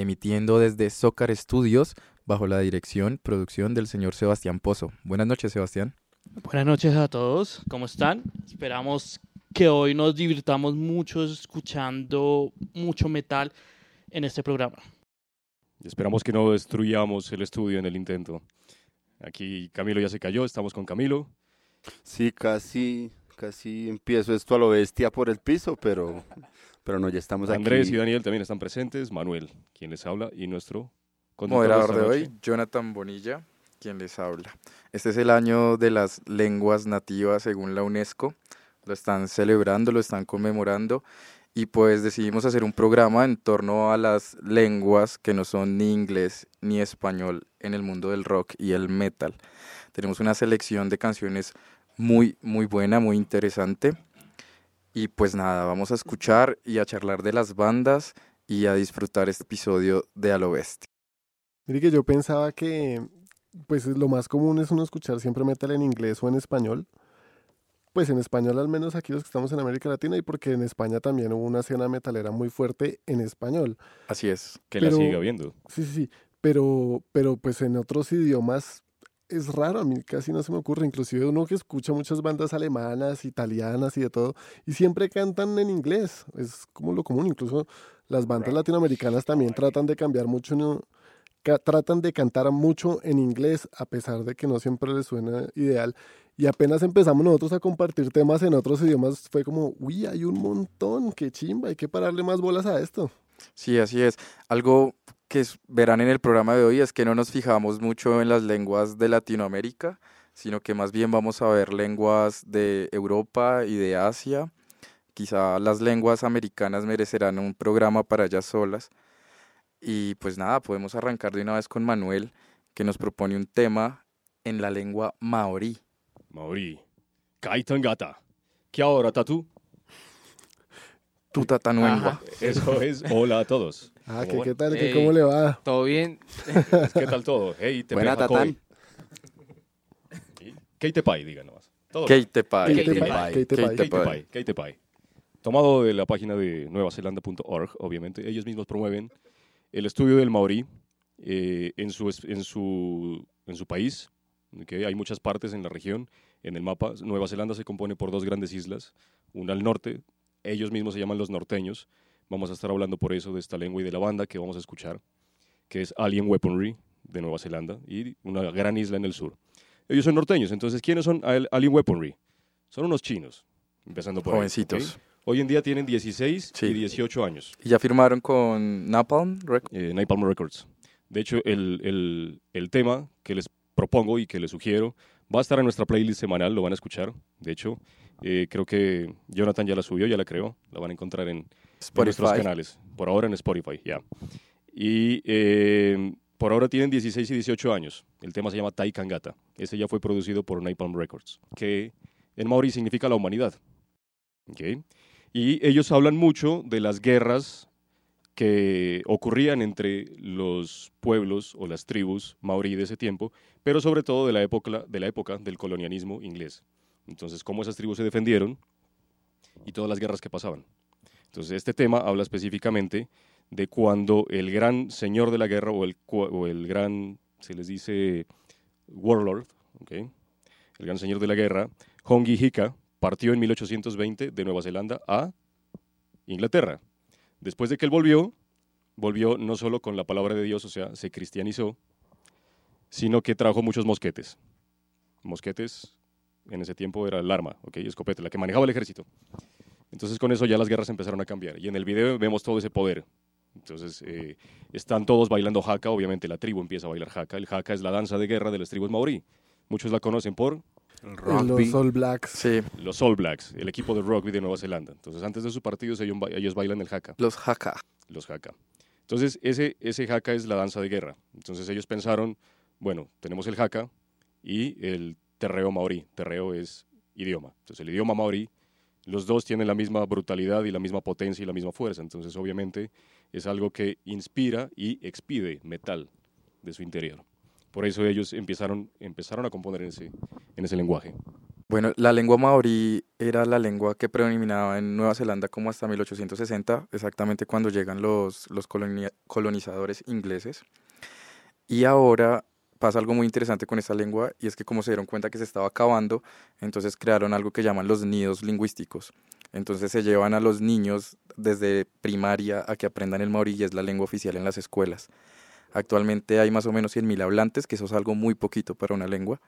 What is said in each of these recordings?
emitiendo desde Zócar Studios bajo la dirección, producción del señor Sebastián Pozo. Buenas noches, Sebastián. Buenas noches a todos, ¿cómo están? Esperamos que hoy nos divirtamos mucho escuchando mucho metal en este programa. Esperamos que no destruyamos el estudio en el intento. Aquí Camilo ya se cayó, estamos con Camilo. Sí, casi, casi empiezo esto a lo bestia por el piso, pero, pero no, ya estamos aquí. Andrés y Daniel también están presentes, Manuel, quien les habla, y nuestro moderador de hoy, Jonathan Bonilla, quien les habla. Este es el año de las lenguas nativas según la UNESCO. Lo están celebrando, lo están conmemorando y pues decidimos hacer un programa en torno a las lenguas que no son ni inglés ni español en el mundo del rock y el metal. Tenemos una selección de canciones muy, muy buena, muy interesante. Y pues nada, vamos a escuchar y a charlar de las bandas y a disfrutar este episodio de A lo Bestia. Mire que yo pensaba que pues lo más común es uno escuchar siempre metal en inglés o en español. Pues en español al menos aquí los que estamos en América Latina y porque en España también hubo una escena metalera muy fuerte en español. Así es. Que la siga viendo. Sí, sí, sí. Pero, pero pues en otros idiomas es raro, a mí casi no se me ocurre, inclusive uno que escucha muchas bandas alemanas, italianas y de todo, y siempre cantan en inglés, es como lo común, incluso las bandas latinoamericanas también tratan de cambiar mucho, tratan de cantar mucho en inglés, a pesar de que no siempre les suena ideal, y apenas empezamos nosotros a compartir temas en otros idiomas, fue como, uy, hay un montón, qué chimba, hay que pararle más bolas a esto. Sí, así es. Algo que verán en el programa de hoy es que no nos fijamos mucho en las lenguas de Latinoamérica, sino que más bien vamos a ver lenguas de Europa y de Asia. Quizá las lenguas americanas merecerán un programa para ellas solas. Y pues nada, podemos arrancar de una vez con Manuel, que nos propone un tema en la lengua maorí. Maorí. Kaitangata. ¿Qué ahora, Tatu? Tu tatanuengua. Eso es. Hola a todos. Ah, ¿qué, tal? ¿Cómo le va? ¿Todo bien? ¿Qué tal todo? Hey, te Buena tatán. ¿Qué te pai, diga nomás. Keite pai. Keite pai. Tomado de la página de nuevazelanda.org, obviamente. Ellos mismos promueven el estudio del maorí eh, en, su, en, su, en su país. que Hay muchas partes en la región. En el mapa, Nueva Zelanda se compone por dos grandes islas. Una al norte, ellos mismos se llaman los norteños, Vamos a estar hablando por eso de esta lengua y de la banda que vamos a escuchar, que es Alien Weaponry de Nueva Zelanda y una gran isla en el sur. Ellos son norteños, entonces ¿quiénes son Alien Weaponry? Son unos chinos, empezando por Jovencitos. Hoy en día tienen 16 y 18 años. ¿Y ya firmaron con Napalm Records? Eh, Napalm Records. De hecho, el, el, el tema que les propongo y que les sugiero va a estar en nuestra playlist semanal, lo van a escuchar. De hecho, eh, creo que Jonathan ya la subió, ya la creó, la van a encontrar en, nuestros canales. Por ahora en Spotify, ya. Y eh, por ahora tienen 16 y 18 años. El tema se llama Tai Kangata. Ese ya fue producido por Napalm Records, que en maori significa la humanidad. ¿Okay? Y ellos hablan mucho de las guerras que ocurrían entre los pueblos o las tribus maorí de ese tiempo, pero sobre todo de la época, de la época del colonialismo inglés. Entonces, cómo esas tribus se defendieron y todas las guerras que pasaban. Entonces, este tema habla específicamente de cuando el gran señor de la guerra o el, gran, se les dice, warlord, el gran señor de la guerra, Hongi Hika, partió en 1820 de Nueva Zelanda a Inglaterra. Después de que él volvió, volvió no solo con la palabra de Dios, o sea, se cristianizó, sino que trajo muchos mosquetes. Mosquetes en ese tiempo era el arma, ¿okay? escopeta, la que manejaba el ejército. Entonces con eso ya las guerras empezaron a cambiar. Y en el video vemos todo ese poder. Entonces eh, están todos bailando haka, obviamente la tribu empieza a bailar haka. El haka es la danza de guerra de las tribus maorí. Muchos la conocen por... Los All Blacks. Sí. Los All Blacks, el equipo de rugby de Nueva Zelanda. Entonces antes de sus partidos ellos, bailan el haka. Los haka. Los haka. Entonces, ese, ese haka es la danza de guerra. Entonces, ellos pensaron, bueno, tenemos el haka y el terreo maorí. Terreo es idioma. Entonces, el idioma maorí, los dos tienen la misma brutalidad y la misma potencia y la misma fuerza. Entonces, obviamente, es algo que inspira y expide metal de su interior. Por eso ellos empezaron, a componer en ese, en ese lenguaje. Bueno, la lengua maorí era la lengua que predominaba en Nueva Zelanda como hasta 1860, exactamente cuando llegan los colonizadores ingleses. Y ahora pasa algo muy interesante con esta lengua y es que como se dieron cuenta que se estaba acabando, entonces crearon algo que llaman los nidos lingüísticos. Entonces se llevan a los niños desde primaria a que aprendan el maorí y es la lengua oficial en las escuelas. Actualmente hay más o menos 100.000 hablantes, que eso es algo muy poquito para una lengua,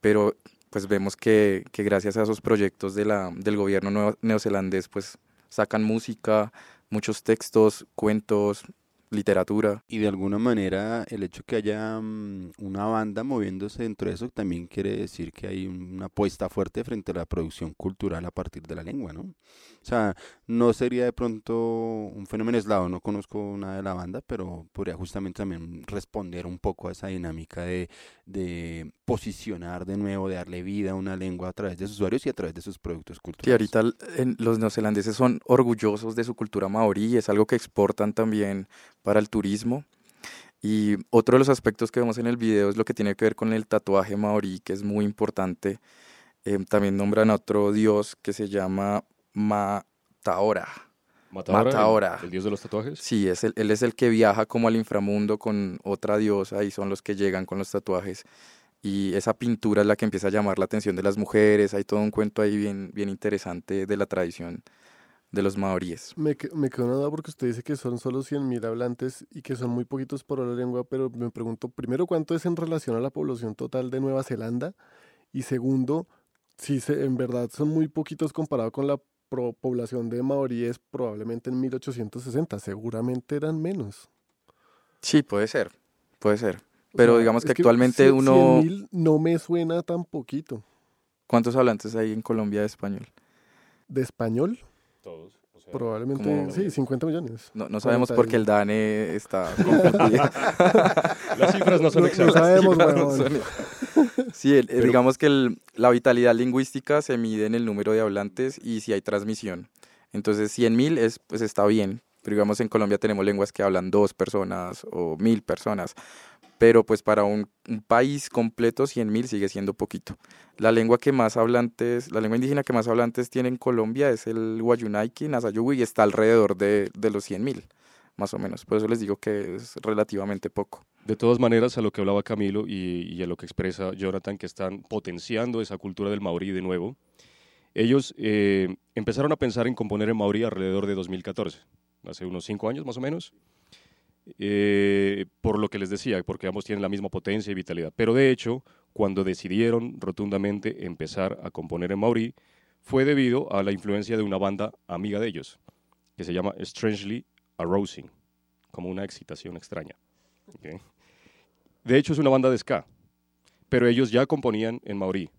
pero pues vemos que, que gracias a esos proyectos del gobierno neozelandés, pues sacan música, muchos textos, cuentos, literatura. Y de alguna manera el hecho que haya mm, una banda moviéndose dentro de eso también quiere decir que hay una apuesta fuerte frente a la producción cultural a partir de la lengua, ¿no? O sea, no sería de pronto un fenómeno aislado, no conozco nada de la banda, pero podría justamente también responder un poco a esa dinámica de, de posicionar de nuevo, de darle vida a una lengua a través de sus usuarios y a través de sus productos culturales. Sí, ahorita los neozelandeses son orgullosos de su cultura maorí, es algo que exportan también para el turismo. Y otro de los aspectos que vemos en el video es lo que tiene que ver con el tatuaje maorí, que es muy importante. Eh, también nombran a otro dios que se llama Mataora. Mataora, El, dios de los tatuajes. Sí, es él es el que viaja como al inframundo con otra diosa y son los que llegan con los tatuajes. Y esa pintura es la que empieza a llamar la atención de las mujeres. Hay todo un cuento ahí bien, bien interesante de la tradición de los maoríes. Me, me quedó una duda porque usted dice que son solo 100.000 hablantes y que son muy poquitos por la lengua, pero me pregunto primero cuánto es en relación a la población total de Nueva Zelanda y segundo, si se, en verdad son muy poquitos comparado con la población de maoríes probablemente en 1860, seguramente eran menos. Sí, puede ser, puede ser. Pero digamos que, actualmente uno... 100.000 no me suena tan poquito. ¿Cuántos hablantes hay en Colombia de español? ¿De español? Todos. Probablemente, sí, 50 millones. No, no sabemos por qué el DANE está confundido. Las cifras no son exactas. No sabemos, Sí, digamos que la vitalidad lingüística se mide en el número de hablantes y si hay transmisión. Entonces, 100.000 es, pues está bien. Pero digamos, en Colombia tenemos lenguas que hablan dos personas o mil personas pero pues para un, país completo 100.000 sigue siendo poquito. La lengua que más hablantes, la lengua indígena que más hablantes tiene en Colombia es el Guayunaiki, Nasayugui y está alrededor de, de los 100.000, más o menos. Por eso les digo que es relativamente poco. De todas maneras, a lo que hablaba Camilo y, a lo que expresa Jonathan, que están potenciando esa cultura del maorí de nuevo, ellos eh, empezaron a pensar en componer en maorí alrededor de 2014, hace unos cinco años más o menos. Eh, por lo que les decía, porque ambos tienen la misma potencia y vitalidad. Pero de hecho, cuando decidieron rotundamente empezar a componer en maorí, fue debido a la influencia de una banda amiga de ellos, que se llama Strangely Arousing, como una excitación extraña. De hecho, es una banda de ska, pero ellos ya componían en maorí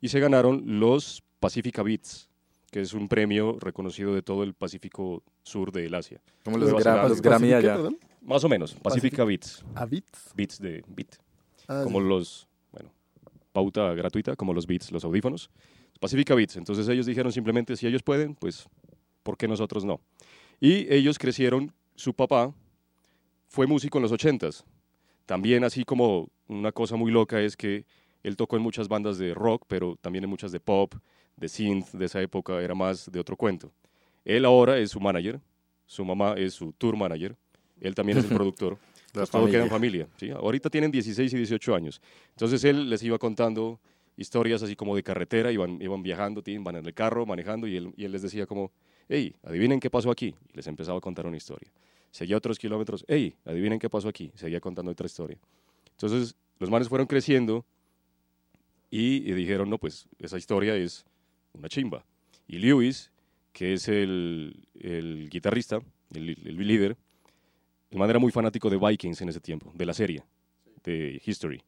y se ganaron los Pacifica Beats, que es un premio reconocido de todo el Pacífico Sur de Asia. Como los, Grammy allá. Más o menos, Pacifica Beats. ¿A Beats? Beats de Beat. Ah, como los, bueno, pauta gratuita, como los Beats, los audífonos. Pacifica Beats. Entonces ellos dijeron simplemente, si ellos pueden, pues, ¿por qué nosotros no? Y ellos crecieron, su papá fue músico en los ochentas. También así como una cosa muy loca es que él tocó en muchas bandas de rock, pero también en muchas de pop, de synth, de esa época era más de otro cuento. Él ahora es su manager, su mamá es su tour manager, él también es el productor. Pues todo queda en familia. ¿sí? Ahorita tienen 16 y 18 años. Entonces él les iba contando historias así como de carretera, iban, iban viajando, van en el carro manejando y él, y él les decía como, hey, adivinen qué pasó aquí. Y les empezaba a contar una historia. Seguía otros kilómetros, hey, adivinen qué pasó aquí. Seguía contando otra historia. Entonces los manes fueron creciendo y, dijeron, no, pues esa historia es una chimba. Y Lewis, que es el, el guitarrista, el, el líder, el man era muy fanático de Vikings en ese tiempo, de la serie, de History.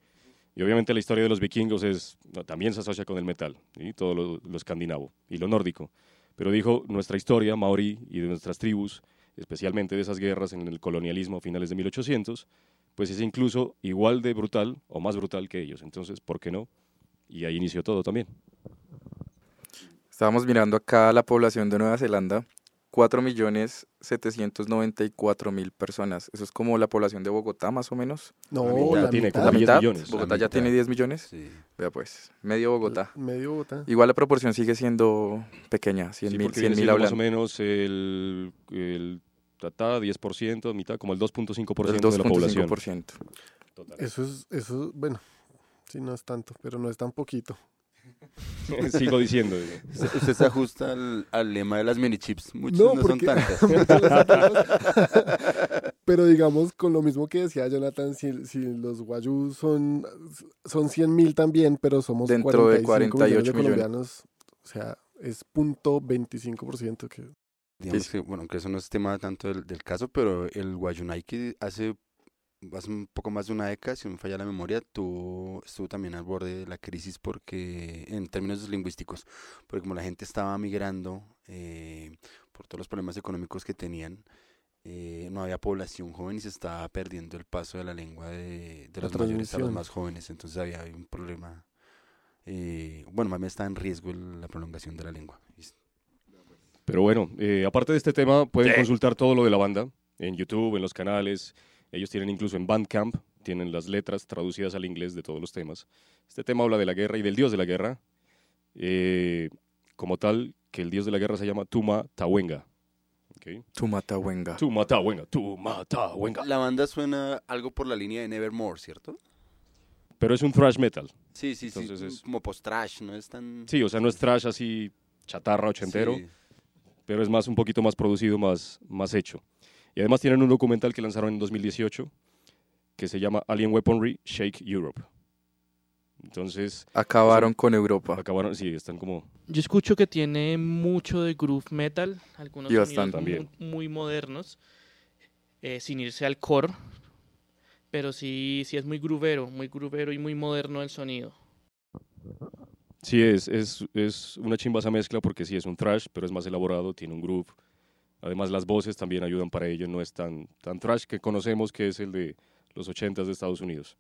Y obviamente la historia de los vikingos es, también se asocia con el metal, y todo lo, escandinavo y lo nórdico. Pero dijo, nuestra historia, maori y de nuestras tribus, especialmente de esas guerras en el colonialismo a finales de 1800, pues es incluso igual de brutal o más brutal que ellos. Entonces, ¿por qué no? Y ahí inició todo también. Estábamos mirando acá la población de Nueva Zelanda, 4.794.000 personas. Eso es como la población de Bogotá, más o menos. No, mitad la tiene mitad. como La 10 mitad. millones. Bogotá La ya mitad. tiene 10 millones. Sí. Vea pues, medio Bogotá. Medio Bogotá. Igual la proporción sigue siendo pequeña, 100 Sí, mil porque 100 viene mil más o menos el, el tatá, 10%, mitad, como el 2.5% El de la población. 2.5%. Total. Eso es, eso, bueno, sí, no es tanto, pero no es tan poquito. Sigo diciendo. digo. Usted, se ajusta al, al lema de las mini chips. Muchos No, no, son tantas. Pero digamos, con lo mismo que decía Jonathan, si, si los guayús son, son 100 mil también, pero somos Dentro de 45 48 millones de colombianos, o sea, es punto 25% que... Digamos Sí. que, bueno, que eso no es tema tanto del, del caso, pero el Guayunay que hace, hace un poco más de una década, si no me falla la memoria, tuvo, estuvo también al borde de la crisis porque, en términos lingüísticos, porque como la gente estaba migrando eh, por todos los problemas económicos que tenían, eh, no había población joven y se estaba perdiendo el paso de la lengua de, de La los mayores a los más jóvenes, entonces había un problema, eh, bueno, más bien está en riesgo el- la prolongación de la lengua. Pero bueno, eh, aparte de este tema, pueden consultar todo lo de la banda en YouTube, en los canales. Ellos tienen incluso en Bandcamp, tienen las letras traducidas al inglés de todos los temas. Este tema habla de la guerra y del dios de la guerra. eh, como tal, que el dios de la guerra se llama Tuma Tawenga. ¿ok? Tumatahuenga. Tuma Tawenga, Tuma Tawenga. La banda suena algo por la línea de Nevermore, ¿cierto? Pero es un thrash metal. Sí, sí, Entonces sí. es- Como post-trash, no es tan... Sí, o sea, no es thrash así chatarra ochentero, Sí. pero es más un poquito más producido, más, más hecho. Y además tienen un documental que lanzaron en 2018 que se llama Alien Weaponry Shake Europe. Entonces, Acabaron con Europa. acabaron, sí, están como... Yo escucho que tiene mucho de groove metal, algunos Y sonidos bastante también. muy, muy modernos, eh, sin irse al core, pero sí, sí es muy groovero, muy groovero y muy moderno el sonido. Sí, es, es, es una chimba esa mezcla porque sí es un thrash, pero es más elaborado, tiene un groove. Además, las voces también ayudan para ello, no es tan, tan thrash que conocemos que es el de los 80s de Estados Unidos.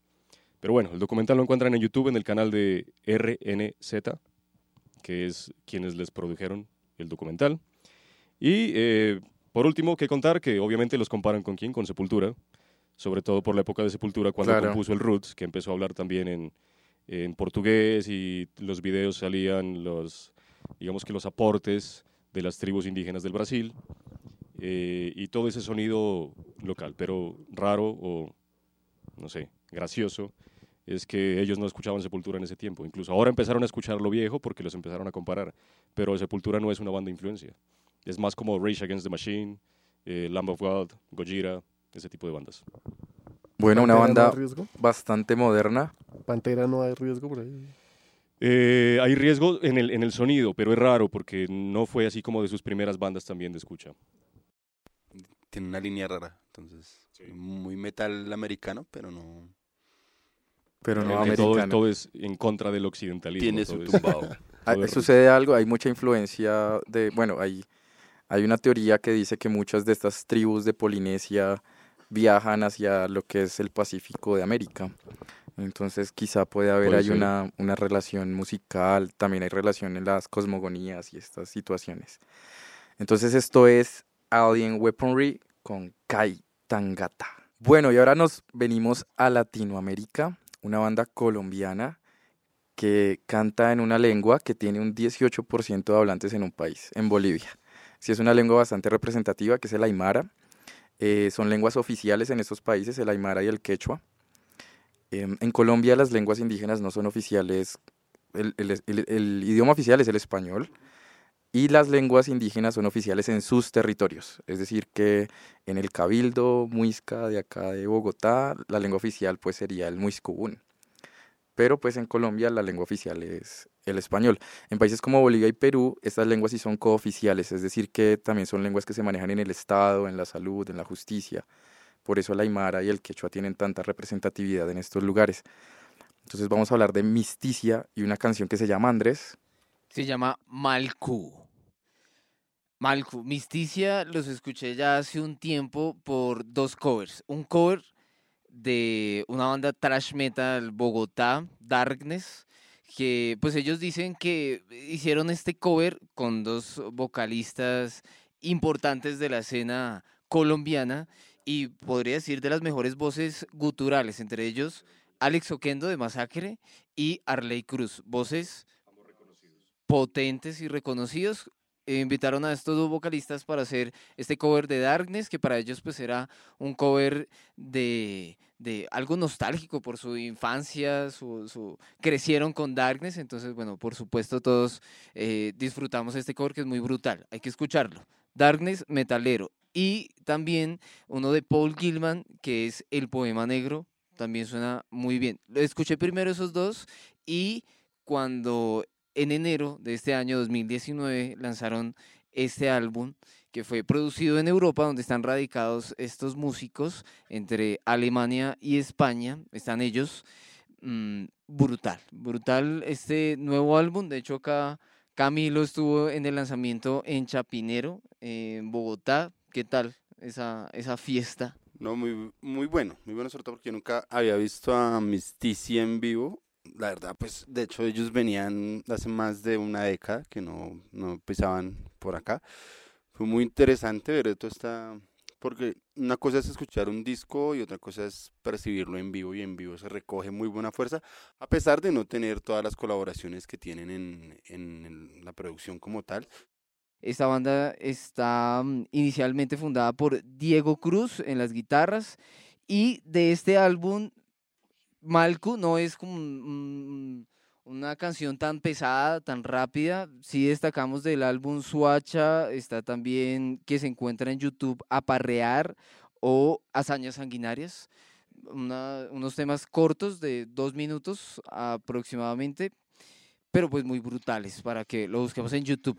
Pero bueno, el documental lo encuentran en YouTube en el canal de RNZ, que es quienes les produjeron el documental. Y eh, por último, que contar que obviamente los comparan con quién, con Sepultura, sobre todo por la época de Sepultura cuando Claro. compuso el Roots, que empezó a hablar también en, en portugués y los videos salían los, digamos que los aportes de las tribus indígenas del Brasil eh, y todo ese sonido local, pero raro o, no sé, gracioso, es que ellos no escuchaban Sepultura en ese tiempo. Incluso ahora empezaron a escuchar lo viejo porque los empezaron a comparar, pero Sepultura no es una banda de influencia. Es más como Rage Against the Machine, eh, Lamb of God, Gojira, ese tipo de bandas. Bueno, una no banda riesgo. bastante moderna. Pantera no hay riesgo por ahí. Eh, hay riesgo en el, en el sonido, pero es raro porque no fue así como de sus primeras bandas también de escucha. Tiene una línea rara, entonces muy metal americano, pero no... Pero no que todo, todo es en contra del occidentalismo. Tiene su tumbado. Ah, sucede algo, hay mucha influencia de, bueno, hay, hay una teoría que dice que muchas de estas tribus de Polinesia viajan hacia lo que es el Pacífico de América. Entonces quizá puede haber Puede ahí ser. una, una relación musical, también hay relación en las cosmogonías y estas situaciones. Entonces esto es Alien Weaponry con Kai Tangata. Bueno, y ahora nos venimos a Latinoamérica, una banda colombiana que canta en una lengua que tiene un 18% de hablantes en un país, en Bolivia. Sí es una lengua bastante representativa, que es el aymara. Eh, son lenguas oficiales en estos países, el aymara y el quechua. Em, en Colombia las lenguas indígenas no son oficiales, el, idioma oficial es el español y las lenguas indígenas son oficiales en sus territorios. Es decir, que en el Cabildo Muisca de acá de Bogotá, la lengua oficial pues sería el muiscubún pero pues en Colombia la lengua oficial es el español. En países como Bolivia y Perú, estas lenguas sí son cooficiales, es decir, que también son lenguas que se manejan en el Estado, en la salud, en la justicia. Por eso el aymara y el quechua tienen tanta representatividad en estos lugares. Entonces vamos a hablar de Misticia y una canción que se llama Andrés. Se llama Malku. Malcu, Misticia los escuché ya hace un tiempo por dos covers. Un cover de una banda trash metal Bogotá, Darkness, que pues ellos dicen que hicieron este cover con dos vocalistas importantes de la escena colombiana y podría decir de las mejores voces guturales, entre ellos Alex Oquendo de Masacre y Arley Cruz, voces potentes y reconocidos. Eh, invitaron a estos dos vocalistas para hacer este cover de Darkness, que para ellos pues era un cover de, de algo nostálgico por su infancia, su, su, crecieron con Darkness, entonces bueno, por supuesto todos eh, disfrutamos este cover que es muy brutal, hay que escucharlo. Darkness Metalero. Y también uno de Paul Gilman, que es El Poema Negro, también suena muy bien. Escuché primero esos dos y cuando en enero de este año 2019 lanzaron este álbum que fue producido en Europa, donde están radicados estos músicos entre Alemania y España, están ellos. Mm, brutal, brutal este nuevo álbum. De hecho, acá Camilo estuvo en el lanzamiento en Chapinero, en Bogotá. ¿Qué tal esa, esa fiesta? No, muy, muy bueno, muy bueno sobre todo porque nunca había visto a Mistici en vivo. La verdad, pues de hecho ellos venían hace más de una década que no, no pisaban por acá. Fue muy interesante ver toda esta porque una cosa es escuchar un disco y otra cosa es percibirlo en vivo y en vivo se recoge muy buena fuerza, a pesar de no tener todas las colaboraciones que tienen en, en la producción como tal. Esta banda está mm, inicialmente fundada por Diego Cruz en las guitarras y de este álbum Malcu no es como un, una canción tan pesada, tan rápida. Sí destacamos del álbum Suacha, está también que se encuentra en YouTube Aparrear o Hazañas Sanguinarias. unos temas cortos de dos minutos aproximadamente, pero pues muy brutales para que lo busquemos en YouTube.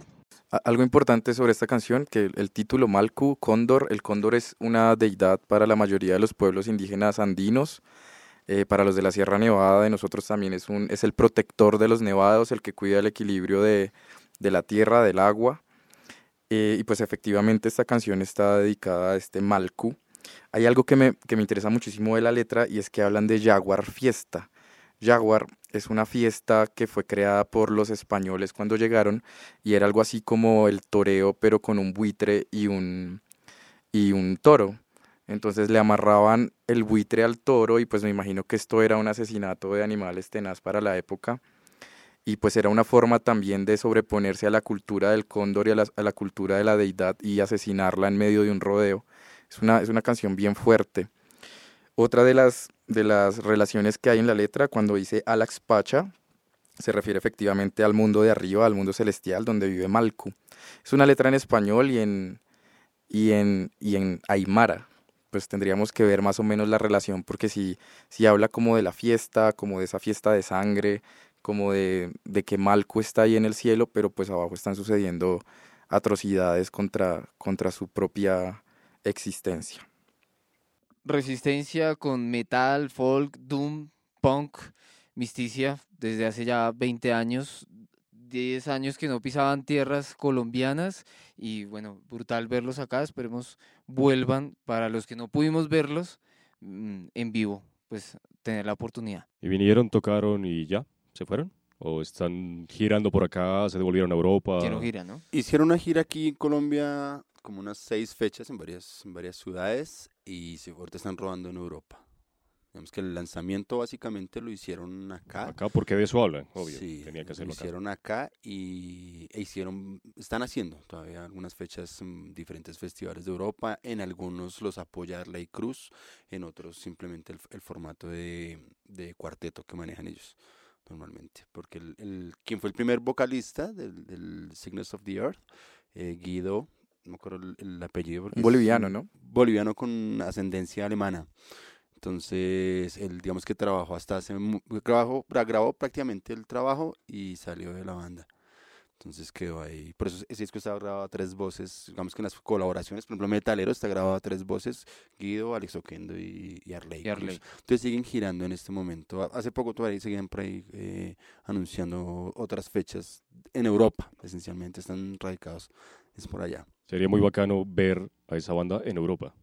Algo importante sobre esta canción, que el título Malcu, Cóndor, el cóndor es una deidad para la mayoría de los pueblos indígenas andinos. Eh, para los de la Sierra Nevada de nosotros también es, un, es el protector de los nevados, el que cuida el equilibrio de, de la tierra, del agua. Eh, y pues efectivamente esta canción está dedicada a este Malcu. Hay algo que me, que me interesa muchísimo de la letra y es que hablan de Jaguar Fiesta. Jaguar es una fiesta que fue creada por los españoles cuando llegaron y era algo así como el toreo pero con un buitre y un, y un toro. Entonces le amarraban el buitre al toro y pues me imagino que esto era un asesinato de animales tenaz para la época. Y pues era una forma también de sobreponerse a la cultura del cóndor y a la, cultura de la deidad y asesinarla en medio de un rodeo. Es una, es una canción bien fuerte. Otra de las, de las relaciones que hay en la letra, cuando dice Alax Pacha, se refiere efectivamente al mundo de arriba, al mundo celestial, donde vive Malku. Es una letra en español y en, y en, y en aymara, pues tendríamos que ver más o menos la relación, porque si, si habla como de la fiesta, como de esa fiesta de sangre, como de, de que Malco está ahí en el cielo, pero pues abajo están sucediendo atrocidades contra, contra su propia existencia. Resistencia con metal, folk, doom, punk, misticia, desde hace ya 20 años 10 años que no pisaban tierras colombianas y bueno, brutal verlos acá, esperemos vuelvan para los que no pudimos verlos mm, en vivo, pues tener la oportunidad. ¿Y vinieron, tocaron y ya? ¿Se fueron? ¿O están girando por acá, se devolvieron a Europa? gira, ¿no? Hicieron una gira aquí en Colombia como unas seis fechas en varias, en varias ciudades y se ahorita están rodando en Europa. Digamos que el lanzamiento básicamente lo hicieron acá. Acá porque de eso hablan, obvio. Sí, Tenía que hacerlo lo hicieron acá, y e hicieron, están haciendo todavía algunas fechas en diferentes festivales de Europa. En algunos los apoya Ley Cruz, en otros simplemente el, formato de, de, cuarteto que manejan ellos normalmente. Porque el, el quien fue el primer vocalista del, del Signals of the Earth, eh, Guido, no me acuerdo el, apellido. boliviano, ¿no? Boliviano con ascendencia alemana. Entonces, él digamos que trabajó hasta hace, grabó, grabó prácticamente el trabajo y salió de la banda. Entonces quedó ahí. Por eso ese disco está grabado a tres voces. Digamos que en las colaboraciones, por ejemplo, Metalero está grabado a tres voces: Guido, Alex Oquendo y, Arley. Entonces siguen girando en este momento. Hace poco todavía seguían por ahí eh, anunciando otras fechas en Europa, esencialmente. Están radicados es por allá. Sería muy bacano ver a esa banda en Europa,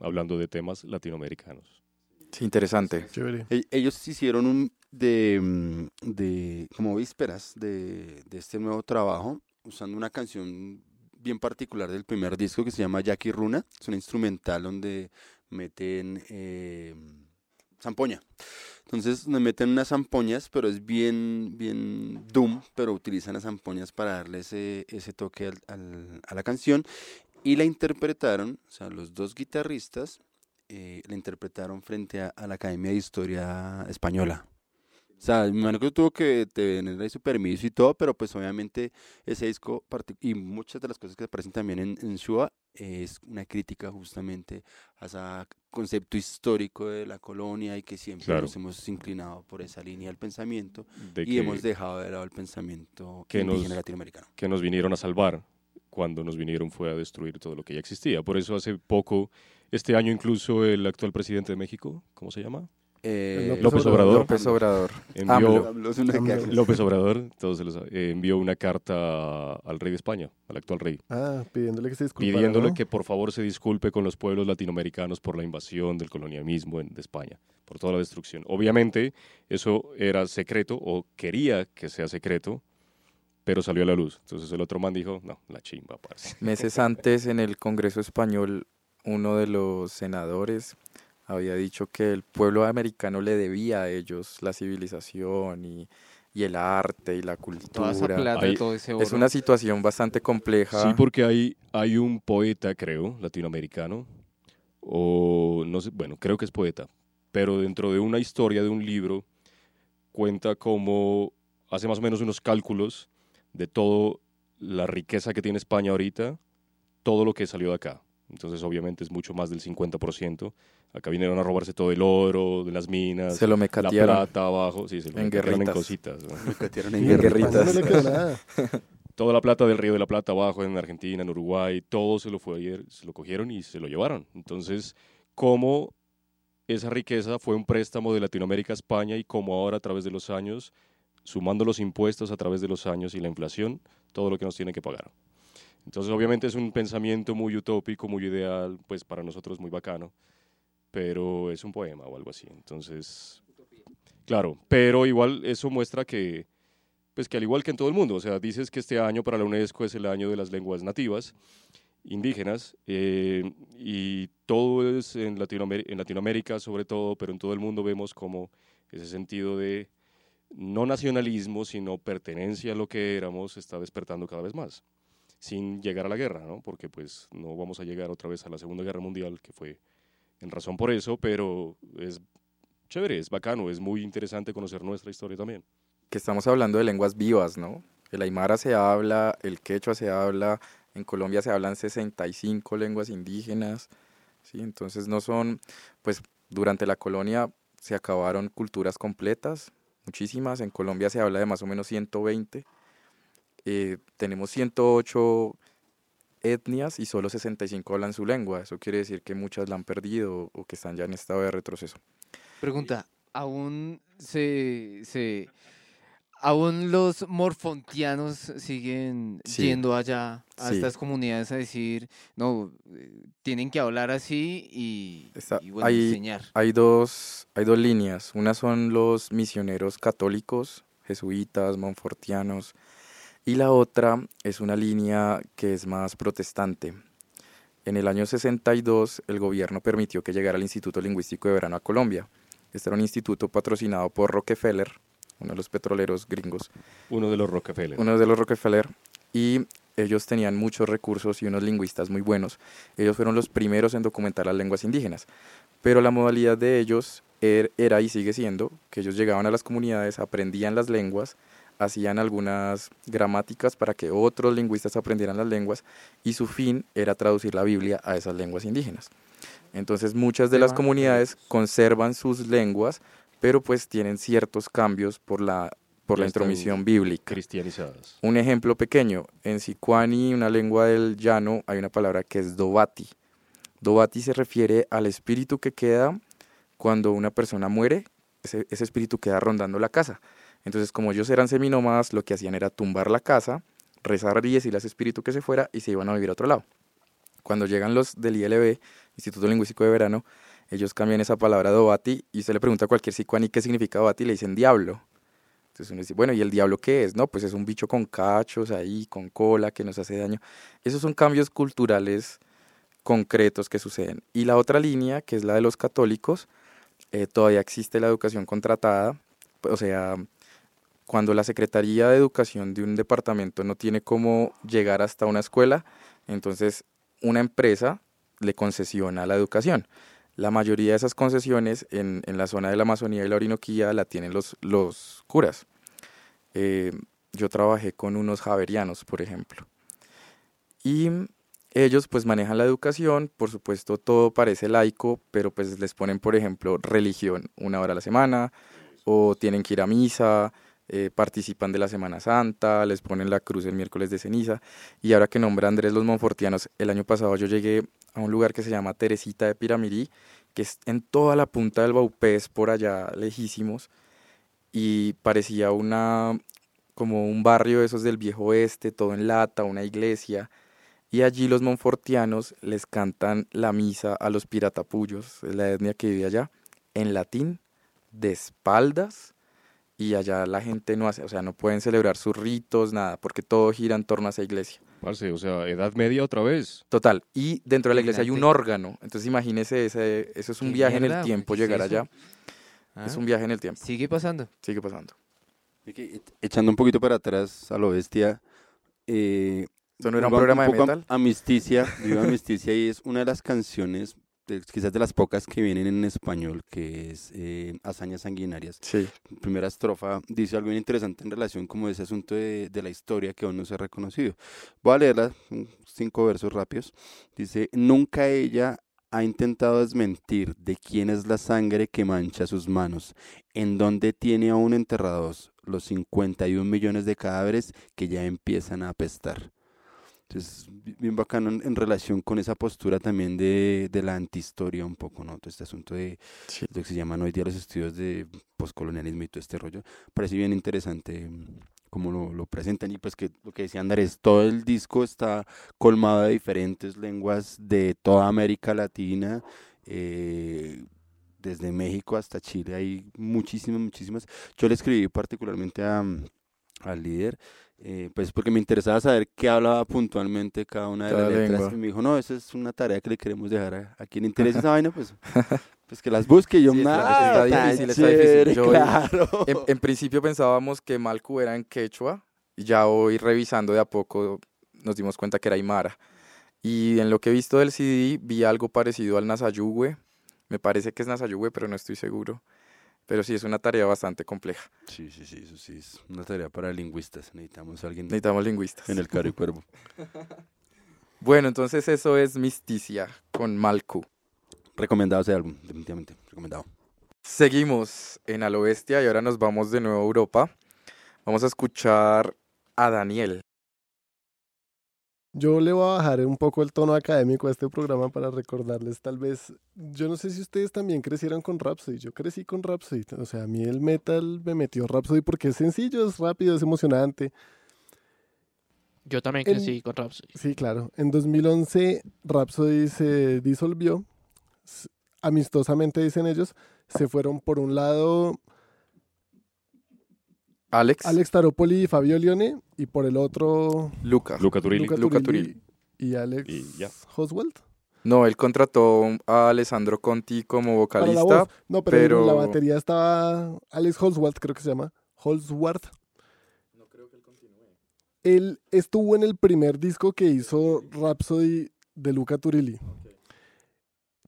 hablando de temas latinoamericanos. Sí, interesante. Chévere. E- Ellos hicieron un de, mm, de como vísperas de, de este nuevo trabajo, usando una canción bien particular del primer disco que se llama Jackie Runa. Es una instrumental donde meten eh, zampoña. Entonces nos meten unas zampoñas, pero es bien, bien doom, pero utilizan las zampoñas para darle ese, ese toque al- al- a la canción. Y la interpretaron, o sea, los dos guitarristas eh, la interpretaron frente a, a la Academia de Historia Española. O sea, me imagino que tuvo que tener ahí su permiso y todo, pero pues obviamente ese disco y muchas de las cosas que aparecen también en, en Shua es una crítica justamente a ese concepto histórico de la colonia y que siempre Claro. nos hemos inclinado por esa línea del pensamiento De y hemos dejado de lado el pensamiento que nos- indígena latinoamericano. que nos vinieron a salvar cuando nos vinieron fue a destruir todo lo que ya existía. Por eso hace poco, este año incluso el actual presidente de México, ¿cómo se llama? Eh, López Obrador. López Obrador. Envió, AMLO. Caja. López Obrador, todos se lo saben, eh, envió una carta al rey de España, al actual rey, Ah, pidiéndole que se disculpara, pidiéndole ¿no? que por favor se disculpe con los pueblos latinoamericanos por la invasión del colonialismo en- de España, por toda la destrucción. Obviamente eso era secreto o quería que sea secreto, pero salió a la luz. Entonces el otro man dijo, no, la chimba, parce. Meses antes en el Congreso Español, uno de los senadores había dicho que el pueblo americano le debía a ellos la civilización y, y el arte y la Toda esa cultura. plata, Ahí- todo ese oro. Es una situación bastante compleja. Sí, porque hay, hay un poeta, creo, latinoamericano, o no sé, bueno, creo que es poeta, pero dentro de una historia de un libro cuenta cómo hace más o menos unos cálculos de toda la riqueza que tiene España ahorita, todo lo que salió de acá. Entonces, obviamente, es mucho más del 50%. Acá vinieron a robarse todo el oro de las minas, Se lo la mecatearon. plata abajo, sí, se lo En mecatearon en guerritas. cositas. ¿no? Me catearon Y en guerritas. Toda la plata del Río de la Plata abajo en Argentina, en Uruguay, todo se lo fue ayer, se lo cogieron y se lo llevaron. Entonces, cómo esa riqueza fue un préstamo de Latinoamérica a España y cómo ahora a través de los años, sumando los impuestos a través de los años y la inflación, todo lo que nos tienen que pagar. Entonces, obviamente es un pensamiento muy utópico, muy ideal, pues para nosotros muy bacano, pero es un poema o algo así. Entonces, claro, pero igual eso muestra que pues que al igual que en todo el mundo, o sea, dices que este año para la UNESCO es el año de las lenguas nativas, indígenas, eh, y todo es en Latinoamérica, en Latinoamérica sobre todo, pero en todo el mundo vemos como ese sentido de no nacionalismo, sino pertenencia a lo que éramos, está despertando cada vez más, sin llegar a la guerra, ¿no? Porque pues no vamos a llegar otra vez a la Segunda Guerra Mundial, que fue en razón por eso, pero es chévere, es bacano, es muy interesante conocer nuestra historia también. que estamos hablando de lenguas vivas, ¿no? El aymara se habla, el quechua se habla, en Colombia se hablan 65 lenguas indígenas, ¿sí? Entonces no son, pues durante la colonia se acabaron culturas completas, muchísimas, en Colombia se habla de más o menos 120, eh, tenemos 108 etnias y solo 65 hablan su lengua, eso quiere decir que muchas la han perdido o que están ya en estado de retroceso. Pregunta, ¿aún se, se aún los morfontianos siguen Sí. yendo allá a Sí. estas comunidades a decir, no, eh, tienen que hablar así y, Está- y, bueno, hay- enseñar? Hay dos, hay dos líneas. Una son los misioneros católicos, jesuitas, monfortianos, y la otra es una línea que es más protestante. En el año 62 el gobierno permitió que llegara el Instituto Lingüístico de Verano a Colombia. Este era un instituto patrocinado por Rockefeller, uno de los petroleros gringos, Uno de los Rockefeller. uno de los Rockefeller, y ellos tenían muchos recursos y unos lingüistas muy buenos. Ellos fueron los primeros en documentar las lenguas indígenas, pero la modalidad de ellos er- era y sigue siendo que ellos llegaban a las comunidades, aprendían las lenguas, hacían algunas gramáticas para que otros lingüistas aprendieran las lenguas y su fin era traducir la Biblia a esas lenguas indígenas. Entonces muchas de las comunidades conservan sus lenguas, pero pues tienen ciertos cambios por la, por la intromisión bíblica. cristianizadas. Un ejemplo pequeño, en Sicuani, una lengua del llano, hay una palabra que es dobati. Dobati se refiere al espíritu que queda cuando una persona muere, ese, ese espíritu queda rondando la casa. Entonces, como ellos eran seminómadas, lo que hacían era tumbar la casa, rezar y decirle a espíritu que se fuera y se iban a vivir a otro lado. Cuando llegan los del ILB, Instituto Lingüístico de Verano, ellos cambian esa palabra dobati y usted le pregunta a cualquier psicoaní qué significa dobati y le dicen diablo. Entonces uno dice, bueno, ¿y el diablo qué es? No, pues es un bicho con cachos ahí, con cola, que nos hace daño. Esos son cambios culturales concretos que suceden. Y la otra línea, que es la de los católicos, eh, todavía existe la educación contratada, o sea, cuando la Secretaría de Educación de un departamento no tiene cómo llegar hasta una escuela, entonces una empresa le concesiona la educación. La mayoría de esas concesiones en, en la zona de la Amazonía y la Orinoquía la tienen los, curas. Eh, yo trabajé con unos javerianos, por ejemplo. Y ellos pues manejan la educación, por supuesto todo parece laico, pero pues les ponen, por ejemplo, religión una hora a la semana, o tienen que ir a misa, eh, participan de la Semana Santa, les ponen la cruz el miércoles de ceniza. Y ahora que nombra Andrés los Monfortianos, el año pasado yo llegué a un lugar que se llama Teresita de Piramirí, que es en toda la punta del Baupés, por allá lejísimos, y parecía una como un barrio de esos del viejo oeste, todo en lata, una iglesia, y allí los monfortianos les cantan la misa a los piratapullos, la etnia que vive allá, en latín, de espaldas, y allá la gente no hace, o sea, no pueden celebrar sus ritos, nada, porque todo gira en torno a esa iglesia. Parce, o sea, Edad Media otra vez. Total. Y dentro de la iglesia hay un órgano. Entonces imagínese, ese, eso es un ¿Qué viaje en mierda? el tiempo ¿Qué es llegar eso? allá. Es Ah, un viaje en el tiempo. Sigue pasando. Sigue pasando. Echando un poquito para atrás a lo bestia, eh, ¿Esto no era un programa de poco a- metal? Amnisticia, Viva Amnisticia, y es una de las canciones, de- quizás de las pocas que vienen en español, que es eh, Hazañas Sanguinarias. Sí. primera estrofa dice algo bien interesante en relación como ese asunto de, de la historia que aún no se ha reconocido. Voy a leerla, mm, cinco versos rápidos. Dice, nunca ella ha intentado desmentir de quién es la sangre que mancha sus manos, en donde tiene aún enterrados los 51 millones de cadáveres que ya empiezan a apestar. Entonces, bi- bien bacano en, en relación con esa postura también de, de la antihistoria un poco, ¿no? Todo este asunto de Sí. lo que se llaman hoy día los estudios de poscolonialismo y todo este rollo. Parece bien interesante mm, cómo lo, lo presentan y pues que lo que decía Andrés, todo el disco está colmado de diferentes lenguas de toda América Latina, eh, desde México hasta Chile, hay muchísimas, muchísimas. Yo le escribí particularmente a, mm, al líder, eh, pues porque me interesaba saber qué hablaba puntualmente cada una de Cada las letras. lengua. Y me dijo, no, esa es una tarea que le queremos dejar a, a quien interese esa vaina, pues, pues que las busque. Y yo, Sí, está- "Ah, está tan difícil, está difícil". Yo- claro. En, en principio pensábamos que Malcu era en quechua y ya hoy revisando de a poco nos dimos cuenta que era Aymara. Y en lo que he visto del CD vi algo parecido al Nasayugüe. Me parece que es Nasayugüe, pero no estoy seguro. Pero sí, es una tarea bastante compleja. Sí, sí, sí, eso sí, es una tarea para lingüistas. Necesitamos a alguien Necesitamos lingüistas. en el caro y cuervo. Bueno, entonces eso es Misticia con Malcu. Recomendado ese álbum, definitivamente, recomendado. Seguimos en Alo Bestia y ahora nos vamos de nuevo a Europa. Vamos a escuchar a Daniel. Yo le voy a bajar un poco el tono académico a este programa para recordarles tal vez, yo no sé si ustedes también crecieron con Rhapsody, yo crecí con Rhapsody, o sea, a mí el metal me metió Rhapsody porque es sencillo, es rápido, es emocionante. Yo también En- crecí con Rhapsody. Sí, claro, en 2011 Rhapsody se disolvió, amistosamente dicen ellos, se fueron por un lado Alex, Alex Taropoli y Fabio Lione y por el otro Luca. Luca Turilli. Luca Luca Turilli y Alex Y ya. Oswald. No, él contrató a Alessandro Conti como Para la vocalista. voz. No, pero, en la batería estaba Alex Holsworth, creo que se llama. Holsworth. Él estuvo en el primer disco que hizo Rhapsody de Luca Turilli.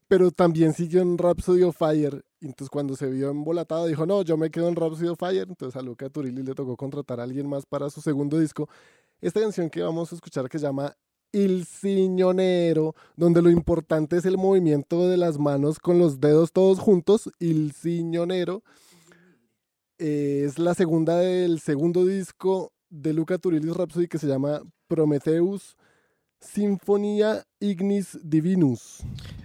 Pero también siguió en Rhapsody of Fire. Entonces cuando se vio embolatado dijo, no, yo me quedo en Rhapsody of Fire. Entonces a Luca Turilli le tocó contratar a alguien más para su segundo disco. Esta canción que vamos a escuchar que se llama Il Signonero, donde lo importante es el movimiento de las manos con los dedos todos juntos. Il Signonero eh, es la segunda del segundo disco de Luca Turilli Rhapsody que se llama Prometheus Sinfonia Ignis Divinus.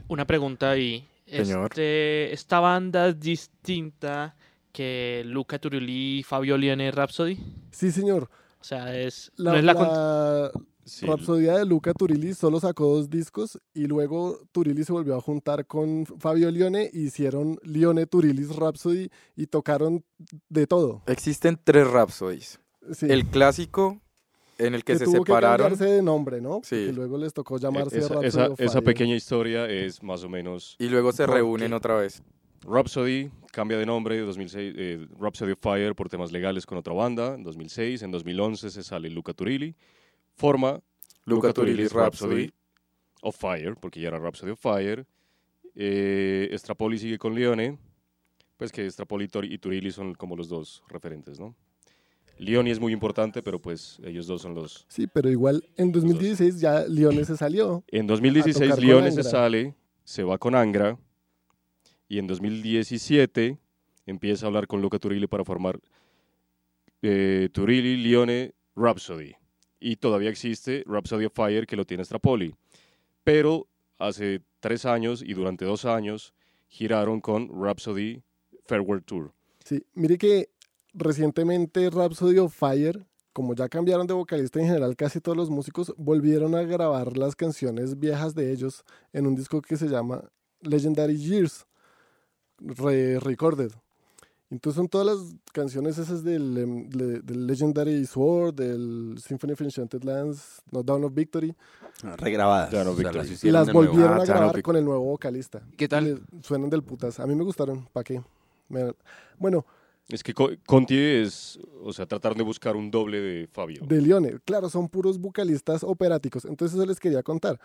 Una pregunta ahí. Señor. Este, ¿Esta banda es distinta que Luca Turilli y Fabio Lione Rhapsody? Sí, señor. O sea, es, La, no es la, Sí, de Luca Turilli solo sacó dos discos y luego Turilli se volvió a juntar con Fabio Lione y hicieron Lione Turilli's Rhapsody y tocaron de todo. Existen tres Rhapsodies. Sí, El clásico, en el que, se tuvo que separaron. cambiarse de nombre, ¿no? Sí. Porque luego les tocó eh, llamarse esa, Rhapsody esa- of esa Fire. pequeña historia es más o menos Y luego se ¿Por reúnen qué? otra vez. Rhapsody cambia de nombre, 2006, eh, Rhapsody of Fire por temas legales con otra banda, en 2006, en 2011 se sale Luca Turilli, forma Luca Turilli's Rhapsody. of Fire, porque ya era Rhapsody of Fire, eh, Strapoli sigue con Leone, pues que Strapoli y Turilli son como los dos referentes, ¿no? Leone es muy importante, pero pues ellos dos son los... Sí, pero igual en 2016 ya Lione se salió. En 2016 tocar con Leone se sale, se va con Angra, y en 2017 empieza a hablar con Luca Turilli para formar eh, Turilli, Lione, Rhapsody. Y todavía existe Rhapsody of Fire que lo tiene Strapoli. Pero hace tres años y durante dos años giraron con Rhapsody Farewell Tour. Sí, mire que recientemente Rhapsody of Fire, como ya cambiaron de vocalista en general casi todos los músicos, volvieron a grabar las canciones viejas de ellos en un disco que se llama Legendary Years, re- recorded. Entonces son todas las canciones esas del, em, del Legendary Sword, del Symphony of Enchanted Lands, No Down of Victory, Ah, Regrabadas. Claro, o sea, Victory. las y las de nuevo. volvieron Ah, a grabar con el nuevo vocalista. ¿Qué tal? Le- suenan del putas. A mí me gustaron, ¿para qué? Me- bueno, Es que Co- Conti es, o sea, trataron de buscar un doble de Fabio. De Lione, claro, son puros vocalistas operáticos. Entonces eso les quería contar.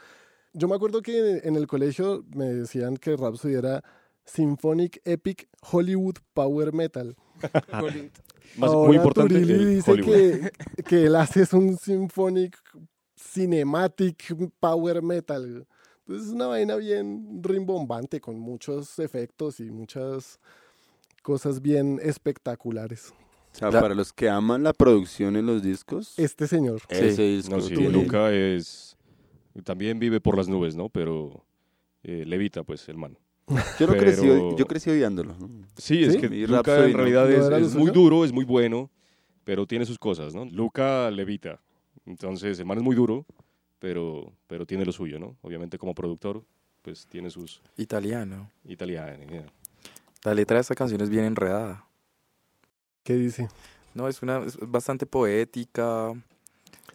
Yo me acuerdo que en el colegio me decían que Rhapsody era Symphonic Epic Hollywood Power Metal. Más, Ahora muy importante, Turilli el dice Hollywood. que, que él hace es un Symphonic Cinematic Power Metal. Entonces es una vaina bien rimbombante con muchos efectos y muchas cosas bien espectaculares. O sea, La- para los que aman la producción en los discos, Este señor. ese disco No, sí, Luca es. También vive por las nubes, ¿no? Pero eh, levita, pues, el man. Yo, no crecí, yo crecí odiándolo. ¿no? Sí, es ¿Sí? que Y Luca Rhapsody en realidad ¿No es, muy duro, es muy bueno, pero tiene sus cosas, ¿no? Luca levita. Entonces, el man es muy duro, pero, pero tiene lo suyo, ¿no? Obviamente, como productor, pues tiene sus Italiano. italianos. La letra de esta canción es bien enredada. ¿Qué dice? No, es una es bastante poética.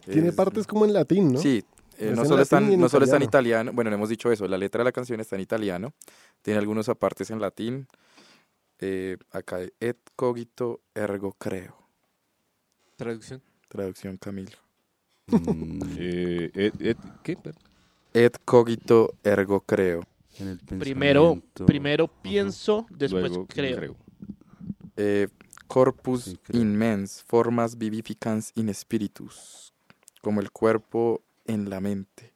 Tiene es- partes como en latín, ¿no? Sí, eh, no, solo está, no solo está en italiano. bueno, no hemos dicho eso, la letra de la canción está en italiano, tiene algunos apartes en latín, eh, acá et cogito ergo creo, Traducción. traducción Camilo. Mm, eh, ¿Qué? Et cogito ergo creo. En el Primero, primero pienso, después Luego, creo. Eh, corpus Sí, creo. immens, formas vivificans in spiritus, como el cuerpo en la mente.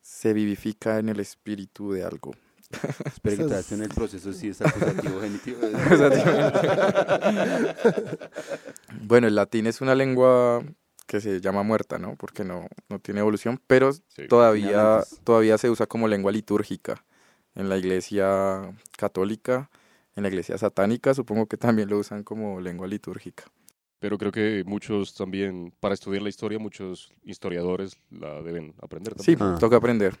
Se vivifica en el espíritu de algo. Espero que Esas- estás en el proceso si es acusativo genitivo. Bueno, el latín es una lengua que se llama muerta, ¿no? Porque no, no tiene evolución, pero Sí. todavía, todavía se usa como lengua litúrgica en la iglesia católica, en la iglesia satánica, supongo que también lo usan como lengua litúrgica. Pero creo que muchos también, para estudiar la historia, muchos historiadores la deben aprender Sí, también. Ah. toca aprender.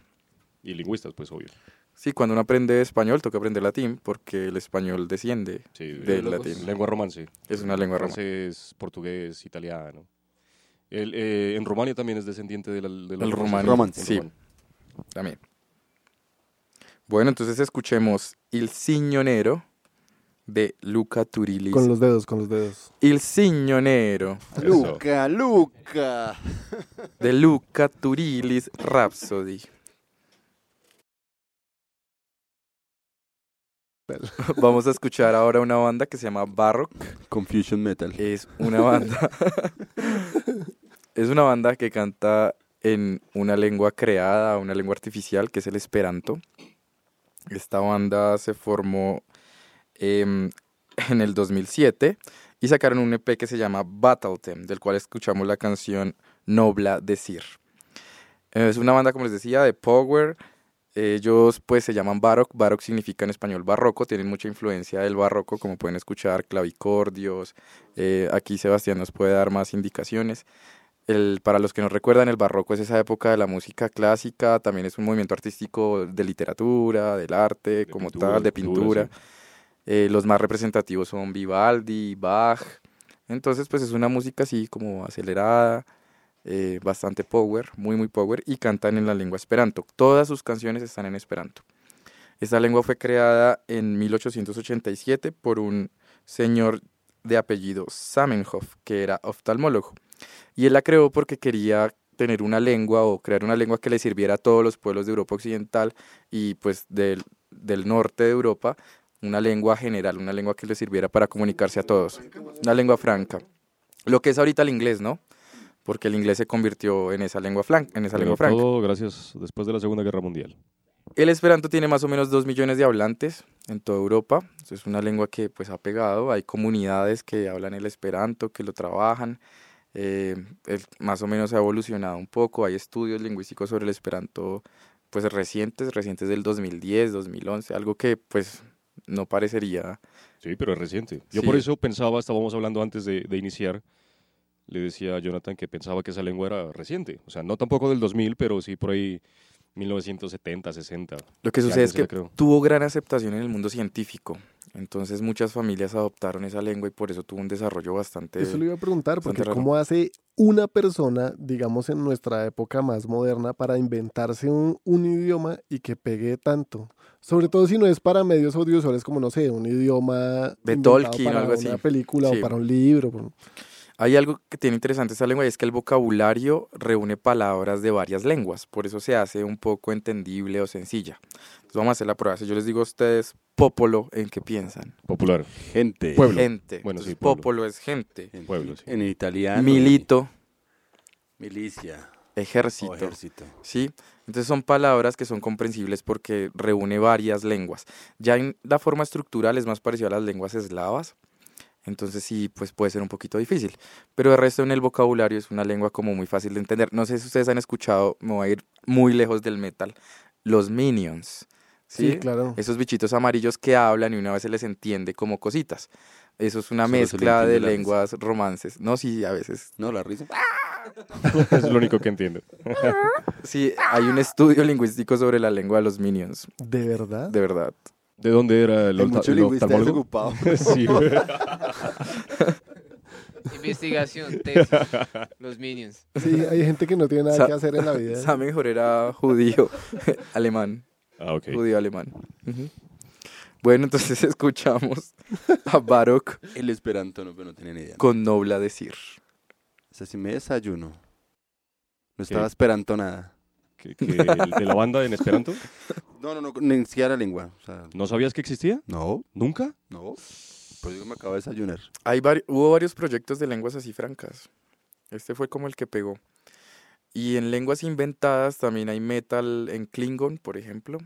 Y lingüistas, pues, obvio. Sí, cuando uno aprende español, toca aprender latín, porque el español desciende. Sí, Del eh, latín. Lengua romance. Es una lengua romana. Francés, portugués, italiano. El, eh, en Rumania también es descendiente de la, de El Romance. sí. También. Bueno, entonces escuchemos Il Signonero de Luca Turilli. Con los dedos, con los dedos. Il Signonero. Luca, Luca. de Luca Turillis Rhapsody. Vamos a escuchar ahora una banda que se llama Barrock. Confusion Metal. Es una banda. es una banda que canta en una lengua creada, una lengua artificial, que es el Esperanto. Esta banda se formó em, en el 2007 y sacaron un EP que se llama Battle Them, del cual escuchamos la canción Nobla Decir. Es una banda, como les decía, de Power. Ellos pues se llaman Baroque, Baroque significa en español barroco, tienen mucha influencia del barroco, como pueden escuchar, clavicordios, eh, aquí Sebastián nos puede dar más indicaciones. El, para los que no recuerdan, el barroco es esa época de la música clásica, también es un movimiento artístico de literatura, del arte, como tal, de pintura. Eh, los más representativos son Vivaldi, Bach. Entonces, pues es una música así como acelerada, eh, bastante power, muy muy power, y cantan en la lengua esperanto. Todas sus canciones están en esperanto. Esta lengua fue creada en 1887 por un señor de apellido Samenhof, que era oftalmólogo. Y él la creó porque quería tener una lengua o crear una lengua que le sirviera a todos los pueblos de Europa Occidental y pues del, del norte de Europa, una lengua general, una lengua que le sirviera para comunicarse a todos. Una lengua franca. Lo que es ahorita el inglés, ¿no? Porque el inglés se convirtió en esa lengua, en esa lengua franca. Todo gracias después de la Segunda Guerra Mundial. El esperanto tiene más o menos dos millones de hablantes en toda Europa. Es una lengua que pues ha pegado. Hay comunidades que hablan el esperanto, que lo trabajan. Eh, más o menos ha evolucionado un poco. Hay estudios lingüísticos sobre el esperanto pues recientes, recientes del 2010, 2011, algo que pues no parecería. Sí, pero es reciente. Yo por eso pensaba, estábamos hablando antes de, de iniciar, le decía a Jonathan que pensaba que esa lengua era reciente. O sea, no tampoco del 2000, pero sí por ahí 1970, 60. Lo que sucede es que tuvo gran aceptación en el mundo científico. Entonces muchas familias adoptaron esa lengua y por eso tuvo un desarrollo bastante... Eso le iba a preguntar, porque ¿cómo hace una persona, digamos en nuestra época más moderna, para inventarse un, un, idioma y que pegue tanto? Sobre todo si no es para medios audiovisuales como, no sé, un idioma... De Tolkien o algo así. Una película o para un libro. Hay algo que tiene interesante esta lengua y es que el vocabulario reúne palabras de varias lenguas, por eso se hace un poco entendible o sencilla. Entonces vamos a hacer la prueba. Si yo les digo a ustedes popolo, ¿en qué piensan? Popular. Gente. Pueblo. Gente. Bueno, sí, popolo es gente. En pueblo, sí. En italiano. Milito. Milicia. Ejército. ejército. Sí. Entonces son palabras que son comprensibles porque reúne varias lenguas. Ya en la forma estructural es más parecido a las lenguas eslavas, entonces sí, pues puede ser un poquito difícil. Pero el resto en el vocabulario es una lengua como muy fácil de entender. No sé si ustedes han escuchado, me voy a ir muy lejos del metal, los minions. ¿sí? claro. Esos bichitos amarillos que hablan y una vez se les entiende como cositas. Eso es una mezcla de lenguas romances. No, sí, a veces. No, la risa. es lo único que entiendo. sí, hay un estudio lingüístico sobre la lengua de los minions. ¿De verdad? De verdad. ¿De dónde era el, oftalmólogo? sí, Investigación, tesis, los minions. Sí, hay gente que no tiene nada que hacer en la vida. Sam mejor era judío, alemán. Ah, ok. Judío alemán. Bueno, entonces escuchamos a Baroque. El esperanto, no, pero no tiene ni idea. Con Nobla decir. O sea, si me desayuno. No estaba esperando nada. ¿De la banda en Esperanto? No, no, no, ni siquiera la lengua. ¿No sabías que existía? No. ¿Nunca? No. Pues me acabo de desayunar. Hay hubo varios proyectos de lenguas así francas. Este fue como el que pegó. Y en lenguas inventadas también hay metal en Klingon, por ejemplo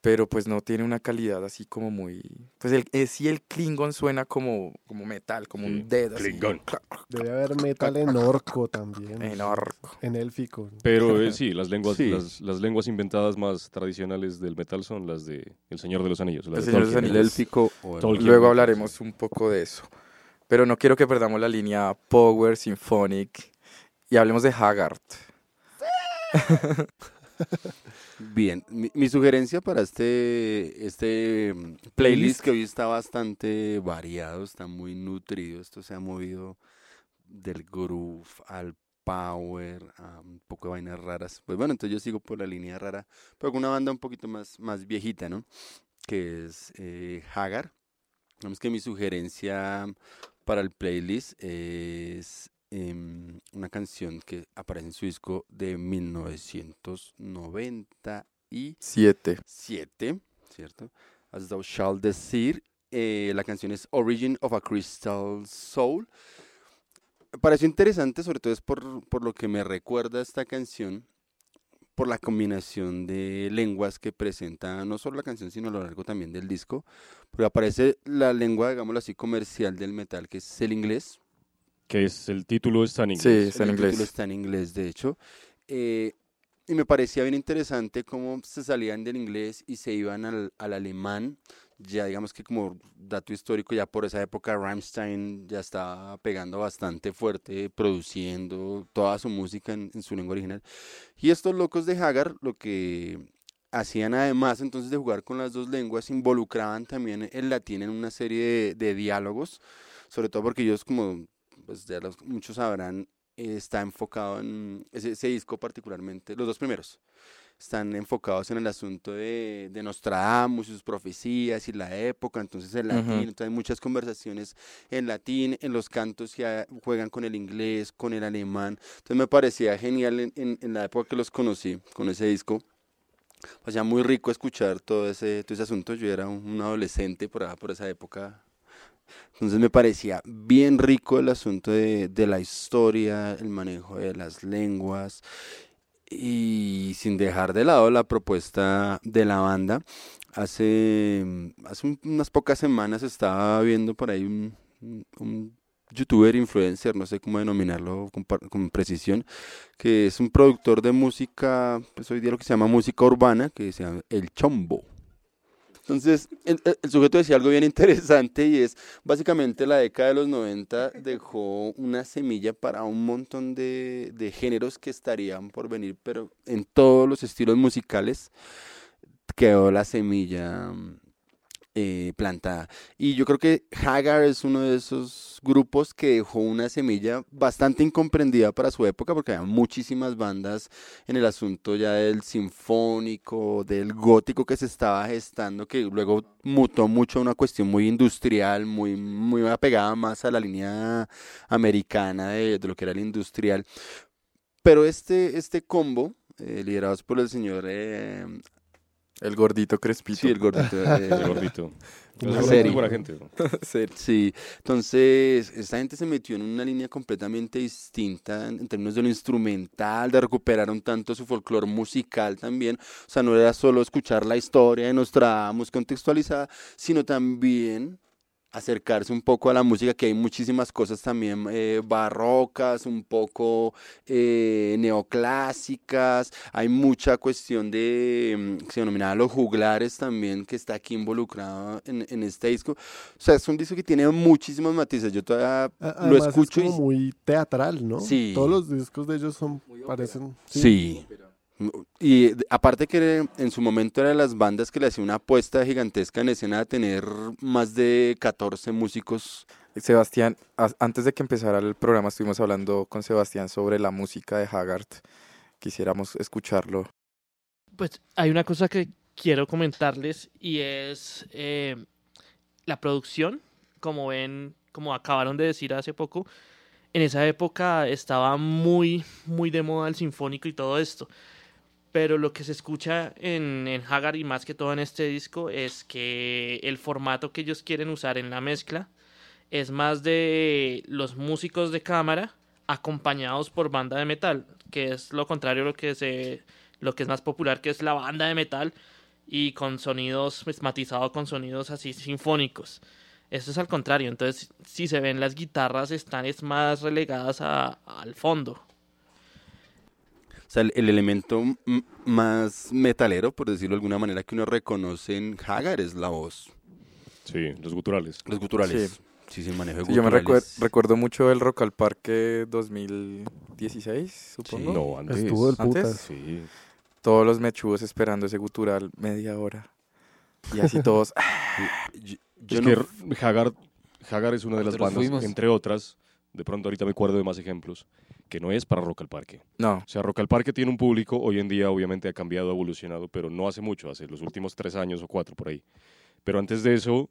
pero pues no tiene una calidad así como muy... Pues el, eh, sí el Klingon suena como, como metal, como un dedo. Klingon. Debe haber metal en orco también. En orco. En élfico. Pero eh, sí, las lenguas, Las, las, lenguas inventadas más tradicionales del metal son las de El Señor de los Anillos. el Señor de los Anillos. El élfico. Luego hablaremos un poco de eso. Pero no quiero que perdamos la línea Power, Symphonic y hablemos de Haggard. Bien, mi, sugerencia para este, este mm, playlist que hoy está bastante variado, está muy nutrido, esto se ha movido del groove al power, a un poco de vainas raras. Pues bueno, entonces yo sigo por la línea rara, pero con una banda un poquito más, más viejita, ¿no? Que es eh, Hagar. Vamos que mi sugerencia para el playlist es Em, una canción que aparece en su disco de 1997. Siete, ¿cierto? As Thou Shall Decir. Eh, la canción es Origin of a Crystal Soul. Pareció interesante, sobre todo es por, por lo que me recuerda esta canción, por la combinación de lenguas que presenta no solo la canción, sino a lo largo también del disco. Porque aparece la lengua, digámoslo así, comercial del metal, que es el inglés que es el título está en inglés. Sí, está en el inglés. título está en inglés, de hecho. Eh, y me parecía bien interesante cómo se salían del inglés y se iban al, al alemán. Ya digamos que como dato histórico, ya por esa época Rammstein ya estaba pegando bastante fuerte, produciendo toda su música en, en su lengua original. Y estos locos de Hagar lo que hacían además entonces de jugar con las dos lenguas, involucraban también el latín en una serie de, de diálogos, sobre todo porque ellos como pues ya los, muchos sabrán, eh, está enfocado en ese, ese, disco particularmente, los dos primeros, están enfocados en el asunto de, de Nostradamus y sus profecías y la época, entonces el latín, uh -huh. entonces hay muchas conversaciones en latín, en los cantos que juegan con el inglés, con el alemán, entonces me parecía genial en, en, en la época que los conocí con ese disco. O sea, muy rico escuchar todo ese, todo ese asunto. Yo era un, un adolescente por, por esa época, entonces me parecía bien rico el asunto de, de, la historia, el manejo de las lenguas y sin dejar de lado la propuesta de la banda. Hace, hace unas pocas semanas estaba viendo por ahí un, youtuber, influencer, no sé cómo denominarlo con, con, precisión, que es un productor de música, pues hoy día lo que se llama música urbana, que se llama El Chombo. Entonces, el, sujeto decía algo bien interesante y es, básicamente la década de los 90 dejó una semilla para un montón de, de géneros que estarían por venir, pero en todos los estilos musicales quedó la semilla eh, plantada. Y yo creo que Hagar es uno de esos grupos que dejó una semilla bastante incomprendida para su época, porque había muchísimas bandas en el asunto ya del sinfónico, del gótico que se estaba gestando, que luego mutó mucho a una cuestión muy industrial, muy, muy apegada más a la línea americana de, de lo que era el industrial. Pero este, este combo, eh, liderados por el señor eh, el gordito crespito. Sí, el gordito. Eh, el gordito. Una serie. buena gente. ¿no? sí, entonces esta gente se metió en una línea completamente distinta en, en términos de lo instrumental, de recuperar un tanto su folclore musical también. O sea, no era solo escuchar la historia de Nostradamus contextualizada, sino también acercarse un poco a la música, que hay muchísimas cosas también eh, barrocas, un poco eh, neoclásicas, hay mucha cuestión de, mm, se denomina los juglares también, que está aquí involucrado en, en, este disco. O sea, es un disco que tiene muchísimos matices, yo todavía Además, lo escucho. Es como y... muy teatral, ¿no? Sí. Todos los discos de ellos son, parecen... sí. sí. Y aparte que en su momento era de las bandas que le hacía una apuesta gigantesca en escena de tener más de 14 músicos. Sebastián, antes de que empezara el programa estuvimos hablando con Sebastián sobre la música de Haggard. Quisiéramos escucharlo. Pues hay una cosa que quiero comentarles y es eh, la producción. Como ven, como acabaron de decir hace poco, en esa época estaba muy, muy de moda el sinfónico y todo esto pero lo que se escucha en, en Hagar y más que todo en este disco es que el formato que ellos quieren usar en la mezcla es más de los músicos de cámara acompañados por banda de metal, que es lo contrario a lo que, se, lo que es más popular, que es la banda de metal y con sonidos pues, matizados con sonidos así sinfónicos. Esto es al contrario, entonces si se ven las guitarras están es más relegadas a, al fondo. O sea, el, el elemento más metalero, por decirlo de alguna manera, que uno reconoce en Hagar es la voz. Sí, los guturales. Los guturales. Sí. Sí, sí, manejo de sí, Yo me recuer recuerdo mucho el Rock al Parque 2016, supongo. Sí, no, antes. Estuvo el putas. ¿Antes? Sí. Todos los mechudos esperando ese gutural media hora. Y así todos. yo, yo es no... que Hagar, Hagar es una de las bandas, fuimos. entre otras, de pronto ahorita me acuerdo de más ejemplos, que no es para Rock al Parque. No. O sea, Rock al Parque tiene un público, hoy en día obviamente ha cambiado, ha evolucionado, pero no hace mucho, hace los últimos tres años o cuatro por ahí. Pero antes de eso,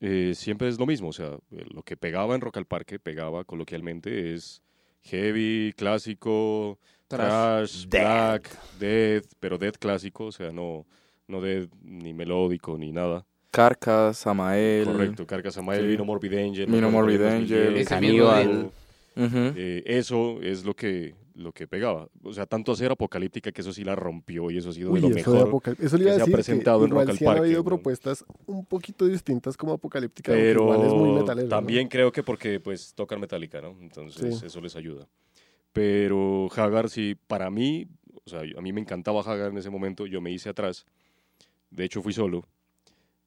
eh, siempre es lo mismo, o sea, lo que pegaba en Rock al Parque, pegaba coloquialmente, es heavy, clásico, trash, black, death, pero death clásico, o sea, no, no death ni melódico ni nada. Carcas, Samael. Correcto, Carcas, Samael, sí. Vino Morbid Angel. Vino Morbid Angel. Caníbal. Uh -huh. eh, eso es lo que, lo que pegaba. O sea, tanto hacer Apocalíptica que eso sí la rompió y eso ha sido Uy, de lo eso mejor de eso le iba que a se ha decir presentado que en Rock al sí Parque. habido ¿no? propuestas un poquito distintas como Apocalíptica, Pero igual es muy metalero. también ¿no? creo que porque pues tocan Metallica, ¿no? Entonces Sí. eso les ayuda. Pero Hagar sí, para mí, o sea, a mí me encantaba Hagar en ese momento, yo me hice atrás, de hecho fui solo,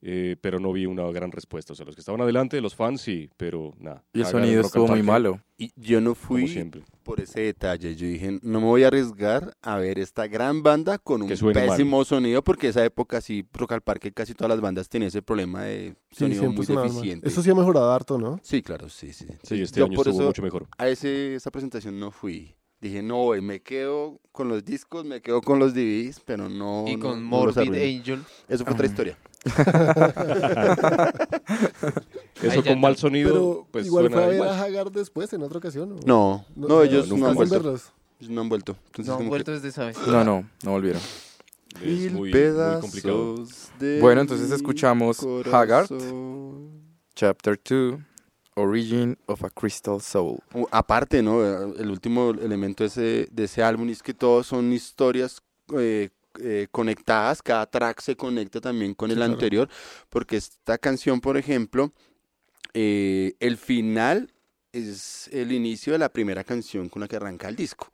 eh, pero no vi una gran respuesta. O sea, los que estaban adelante, los fans sí, pero nada. Y el sonido estuvo muy malo. Y yo no fui siempre. por ese detalle. Yo dije, no me voy a arriesgar a ver esta gran banda con un mal. pésimo sonido, porque esa época sí, Rock al Parque, casi todas las bandas tenían ese problema de sonido muy deficiente. Eso sí ha mejorado harto, ¿no? Sí, claro, sí, sí. Sí, este yo año por estuvo eso mucho mejor. a ese, esa presentación no fui. Dije, no, me quedo con los discos, me quedo con los DVDs, pero no. Y con no Morbid. Angel. Eso fue otra historia. Eso con mal sonido, Pero pues igual suena fue a ver igual. a Hagar después, en otra ocasión. ¿o? No, no, ellos nunca no han ¿hacen vuelto. verlos? No han vuelto. Entonces, No han como que- vuelto desde esa vez. No, no, no volvieron. Es Mil muy, muy pedazos de Bueno, entonces mi escuchamos Haggard. corazón. Chapter 2, Origin of a Crystal Soul. Uh, Aparte, ¿no? El último elemento de ese, de ese álbum es que todos son historias eh, eh, conectadas, cada track se conecta también con Sí, el claro. anterior, porque esta canción, por ejemplo, eh, el final es el inicio de la primera canción con la que arranca el disco.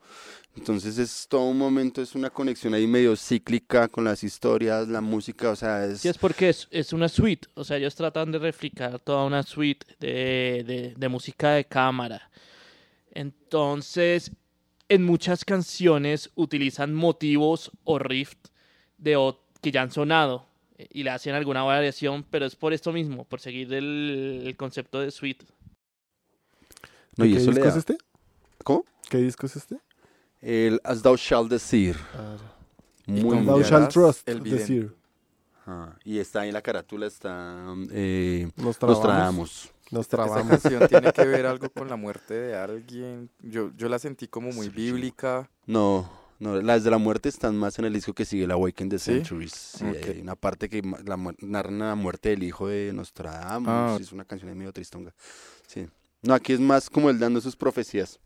Entonces es todo un momento, es una conexión ahí medio cíclica con las historias, la música, o sea, es... Sí, es porque es, es una suite. O sea, ellos tratan de replicar toda una suite de, de- de música de cámara. Entonces, en muchas canciones utilizan motivos o riff de, o- que ya han sonado eh, y le hacen alguna variación, pero es por esto mismo, por seguir el, el concepto de suite. No, y ¿Qué eso disco es este? ¿Cómo? ¿Qué disco es este? El As Thou Shall Decir. Ah, Muy, Thou Shall Trust, el decir. Y está ahí en la carátula, está eh. Nostradamus. Nos Esa canción tiene que ver algo con la muerte de alguien. Yo, yo la sentí como muy Sí. bíblica. No, no, las de la muerte están más en el disco que sigue, el Awaken the ¿Sí? Centuries. Sí, Ok. hay una parte que la, narran la muerte del hijo de Nostradamus. Ah. Es una canción ahí medio tristonga. Sí. No, aquí es más como él dando sus profecías.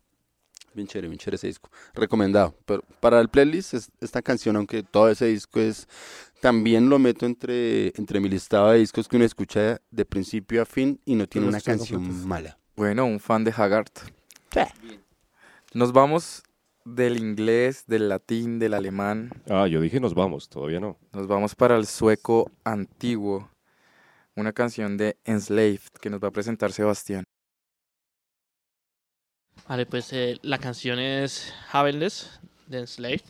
Bien chévere, bien chévere ese disco. Recomendado. Pero para el playlist, es- esta canción, aunque todo ese disco es. También lo meto entre, entre mi listado de discos que uno escucha de principio a fin y no tiene una canción completos. mala. Bueno, un fan de Haggard. Nos vamos del inglés, del latín, del alemán. Ah, yo dije nos vamos, todavía no. Nos vamos para el sueco antiguo. Una canción de Enslaved que nos va a presentar Sebastián. Vale, pues eh, la canción es Havenless de Enslaved.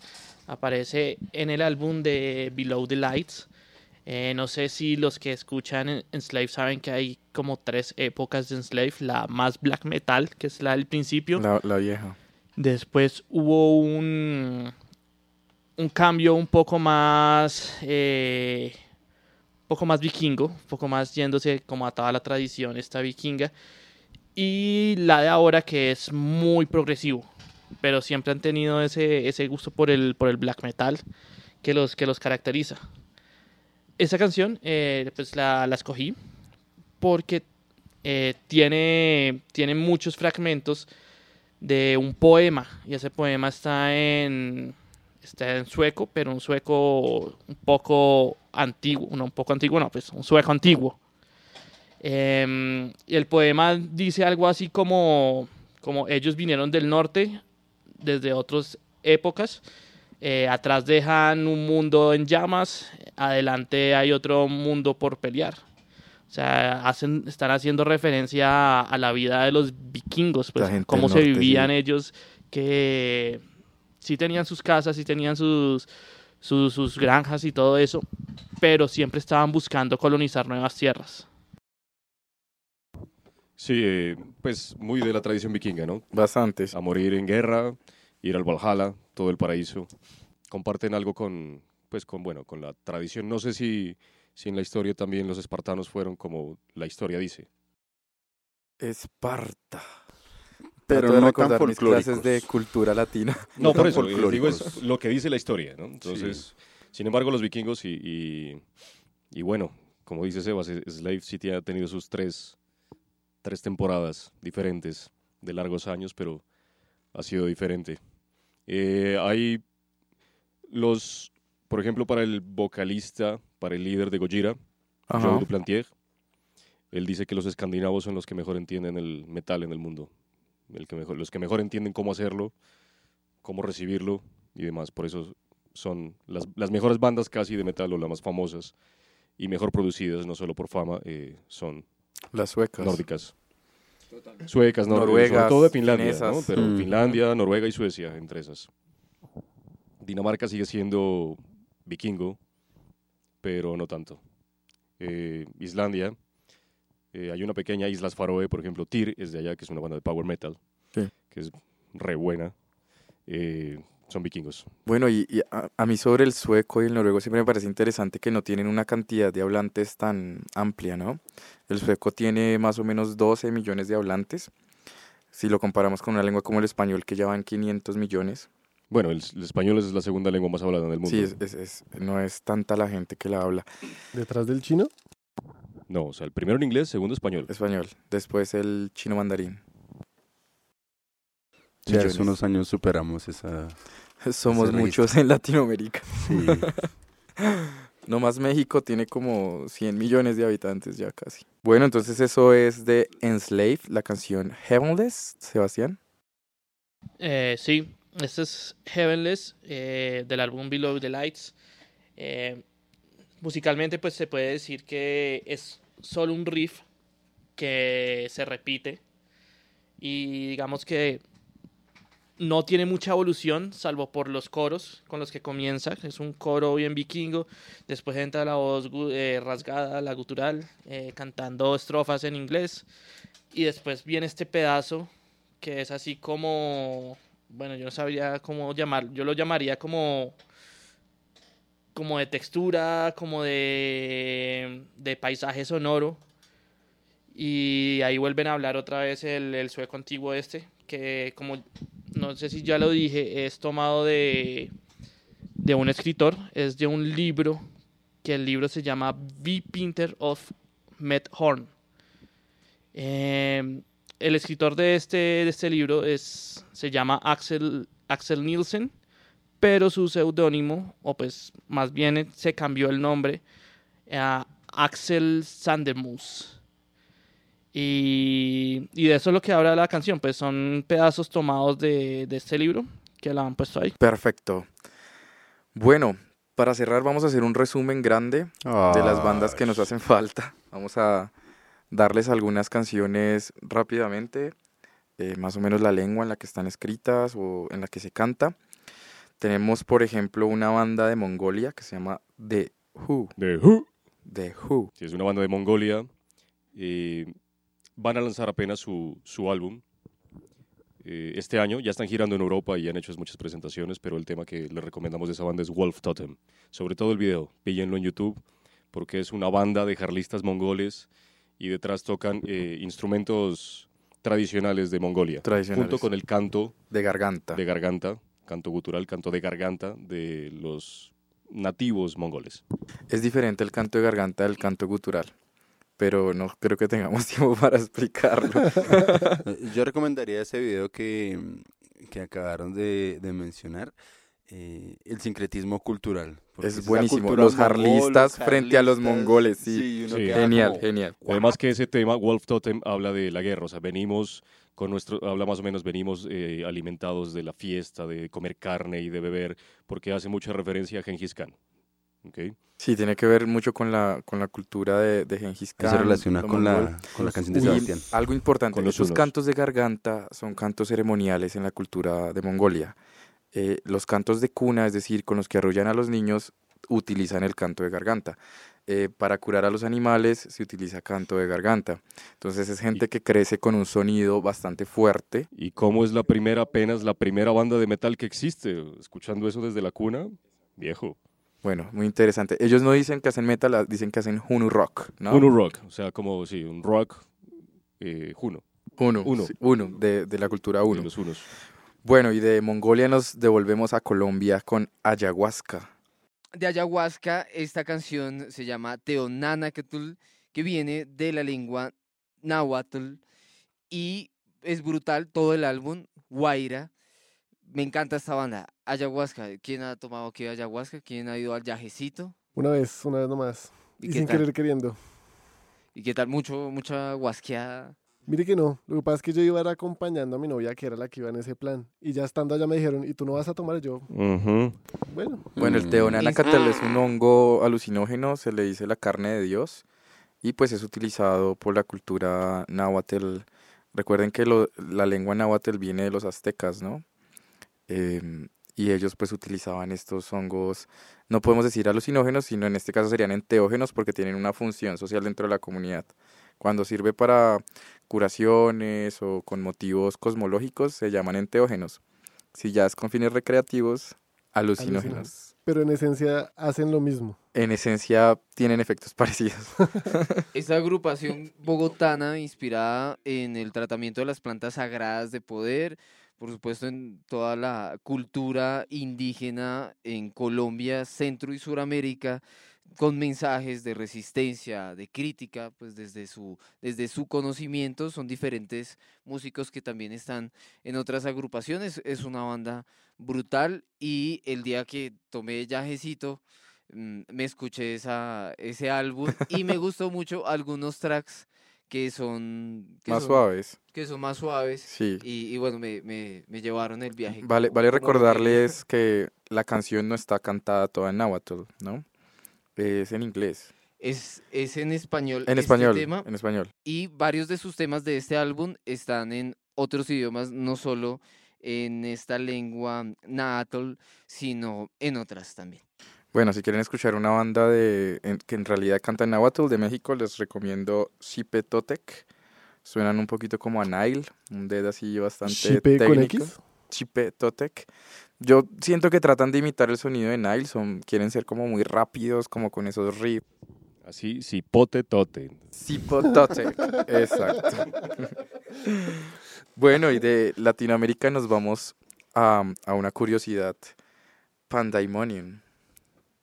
Aparece en el álbum de Below the Lights. Eh, no sé si los que escuchan en- Enslaved saben que hay como tres épocas de Enslaved. La más black metal, que es la del principio. La, la vieja. Después hubo un, un cambio un poco más, eh, un poco más vikingo, un poco más yéndose como a toda la tradición esta vikinga. Y la de ahora que es muy progresivo, pero siempre han tenido ese, ese gusto por el, por el black metal que los, que los caracteriza. Esa canción eh, pues la, la escogí porque eh, tiene, tiene muchos fragmentos de un poema y ese poema está en está en sueco pero un sueco un poco antiguo no un poco antiguo no pues un sueco antiguo Em, y el poema dice algo así como como ellos vinieron del norte desde otras épocas eh, atrás dejan un mundo en llamas adelante hay otro mundo por pelear o sea, hacen, están haciendo referencia a, a la vida de los vikingos, pues, cómo se norte, vivían sí. ellos, que sí tenían sus casas, sí tenían sus, sus, sus granjas y todo eso, pero siempre estaban buscando colonizar nuevas tierras. Sí, eh, pues muy de la tradición vikinga, ¿no? Bastantes. A morir en guerra, ir al Valhalla, todo el paraíso. Comparten algo con, pues con, bueno, con la tradición. No sé si, si en la historia también los espartanos fueron como la historia dice. Esparta. Pero no tan mis clases de cultura latina. No, por tan eso, digo, es lo que dice la historia, ¿no? Entonces, sin embargo, los vikingos y, y, y bueno, como dice Sebas, Slave City ha tenido sus tres, tres temporadas diferentes de largos años, pero ha sido diferente. Eh, hay los, por ejemplo, para el vocalista, para el líder de Gojira. Joe Duplantier, él dice que los escandinavos son los que mejor entienden el metal en el mundo, el que mejor, los que mejor entienden cómo hacerlo cómo recibirlo y demás. Por eso son las, las mejores bandas casi de metal o las más famosas y mejor producidas, no solo por fama, eh, son Las suecas. nórdicas. Suecas, noruegas, Noruegas, sobre todo de Finlandia, pero Mm. Finlandia, Noruega y Suecia, entre esas. Dinamarca sigue siendo vikingo, pero no tanto. Eh, Islandia, eh, hay una pequeña Islas Faroe, por ejemplo, Tyr es de allá, que es una banda de power metal, Sí. que es re buena. Eh, son vikingos. Bueno, y, y a, a mí sobre el sueco y el noruego siempre me parece interesante que no tienen una cantidad de hablantes tan amplia, ¿no? El sueco tiene más o menos 12 millones de hablantes. Si lo comparamos con una lengua como el español, que ya van 500 millones. Bueno, el, el español es la segunda lengua más hablada en el mundo. Sí, es, es- es- no es tanta la gente que la habla. Detrás del chino, No, o sea, el primero en inglés, segundo español. Español. Después el chino mandarín. Sí, hace unos años superamos esa... Somos muchos en Latinoamérica. Sí. Nomás México tiene como 100 millones de habitantes ya casi. Bueno, entonces eso es de Enslave, la canción Heavenless, Sebastián. Eh, sí, este es Heavenless eh, del álbum Below the Lights. Eh, musicalmente, pues se puede decir que es solo un riff que se repite y digamos que no tiene mucha evolución, salvo por los coros con los que comienza. Es un coro bien vikingo. Después entra la voz eh, rasgada, la gutural, eh, cantando estrofas en inglés. Y después viene este pedazo que es así como, bueno, yo no sabría cómo llamar, yo lo llamaría como, como de textura, como de, de paisaje sonoro. Y ahí vuelven a hablar otra vez el, el sueco antiguo este, que como, no sé si ya lo dije, es tomado de, de un escritor, es de un libro, que el libro se llama V. Pinter of Methorn. Eh, el escritor de este, de este libro es, se llama Axel, Axel Nielsen, pero su seudónimo, o pues más bien se cambió el nombre a Axel Sandermus. Y, y de eso es lo que habla la canción, pues son pedazos tomados de, de este libro que la han puesto ahí. Perfecto. Bueno, para cerrar vamos a hacer un resumen grande de las bandas que nos hacen falta. Vamos a darles algunas canciones rápidamente, eh, más o menos la lengua en la que están escritas o en la que se canta. Tenemos, por ejemplo, una banda de Mongolia que se llama The Who. De Who. The Who. Sí, es una banda de Mongolia. eh, van a lanzar apenas su, su álbum eh, este año. Ya están girando en Europa y han hecho muchas presentaciones, pero el tema que les recomendamos de esa banda es Wolf Totem. Sobre todo el video, píllenlo en YouTube, porque es una banda de jarlistas mongoles y detrás tocan eh, instrumentos tradicionales de Mongolia, Tradicionales. junto con el canto De Garganta. de garganta, canto gutural, canto de garganta de los nativos mongoles. Es diferente el canto de garganta del canto gutural, pero no creo que tengamos tiempo para explicarlo. Yo recomendaría ese video que, que acabaron de, de mencionar, eh, el sincretismo cultural. Es buenísimo, los jarlistas frente a los mongoles, sí. genial, como, genial. Además que ese tema, Wolf Totem, habla de la guerra, o sea, venimos con nuestro, habla más o menos, venimos eh, alimentados de la fiesta, de comer carne y de beber, porque hace mucha referencia a Genghis Khan. ¿Ok? Sí, tiene que ver mucho con la, con la cultura de, de Gengis Khan. Se relaciona con la, con la canción de Y Sebastián. algo importante, Con los hunos. cantos de garganta son cantos ceremoniales en la cultura de Mongolia. Eh, los cantos de cuna, es decir, con los que arrullan a los niños, utilizan el canto de garganta. Eh, para curar a los animales se utiliza canto de garganta. Entonces es gente que crece con un sonido bastante fuerte. ¿Y cómo es la primera, apenas la primera banda de metal que existe? Escuchando eso desde la cuna, viejo. Bueno, muy interesante. Ellos no dicen que hacen metal, ah, dicen que hacen Hunu Rock, ¿no? Uno rock, o sea, como, sí, un rock eh, juno, Uno, Uno. sí, uno, de, de la cultura de uno. los unos. Bueno, y de Mongolia nos devolvemos a Colombia con ayahuasca. de ayahuasca, esta canción se llama Teonanacatl, que viene de la lengua náhuatl y es brutal todo el álbum, Guaira. Me encanta esta banda, ayahuasca. ¿Quién ha tomado qué ayahuasca? ¿Quién ha ido al yajecito? una vez, una vez nomás. ¿Y sin tal? querer queriendo. ¿Y qué tal? Mucho, mucha guasqueada. Mire que no, lo que pasa es que yo iba a ir acompañando a mi novia, que era la que iba en ese plan. Y ya estando allá me dijeron, ¿y tú no vas a tomar? Yo, bueno, Bueno, el Mm. teonanacatal es un hongo alucinógeno, se le dice la carne de Dios y pues es utilizado por la cultura náhuatl. Recuerden que lo- la lengua náhuatl viene de los aztecas, ¿no? Em, y ellos pues utilizaban estos hongos, no podemos decir alucinógenos, sino en este caso serían enteógenos porque tienen una función social dentro de la comunidad. Cuando sirve para curaciones o con motivos cosmológicos se llaman enteógenos. Si ya es con fines recreativos, alucinógenos. Alucinógenos. pero en esencia hacen lo mismo. En esencia tienen efectos parecidos. Esta agrupación bogotana inspirada en el tratamiento de las plantas sagradas de poder, por supuesto en toda la cultura indígena en Colombia, Centro y Suramérica, con mensajes de resistencia, de crítica, pues desde su, desde su conocimiento, son diferentes músicos que también están en otras agrupaciones, es una banda brutal y el día que tomé yajecito, mm, me escuché esa, ese álbum y me gustó mucho algunos tracks que son que Más son- suaves. que son más suaves Sí. y, y bueno me, me, me llevaron el viaje Vale, vale recordarles que la canción no está cantada toda en náhuatl, ¿no? Es en inglés. es, es en español En este español. tema, En español. y varios de sus temas de este álbum están en otros idiomas no solo en esta lengua nahuatl sino en otras también Bueno, si quieren escuchar una banda de en- que en realidad canta en náhuatl de México, les recomiendo Xipe Totec. Suenan un poquito como a Nile, un dedo así bastante ¿Shipe con técnico. X? Chipe Totec. Yo siento que tratan de imitar el sonido de Nile, son, quieren ser como muy rápidos, como con esos riffs. Así, cipote tote. Sipo Totec, exacto. bueno, y de Latinoamérica nos vamos a, a una curiosidad. Pandemonium.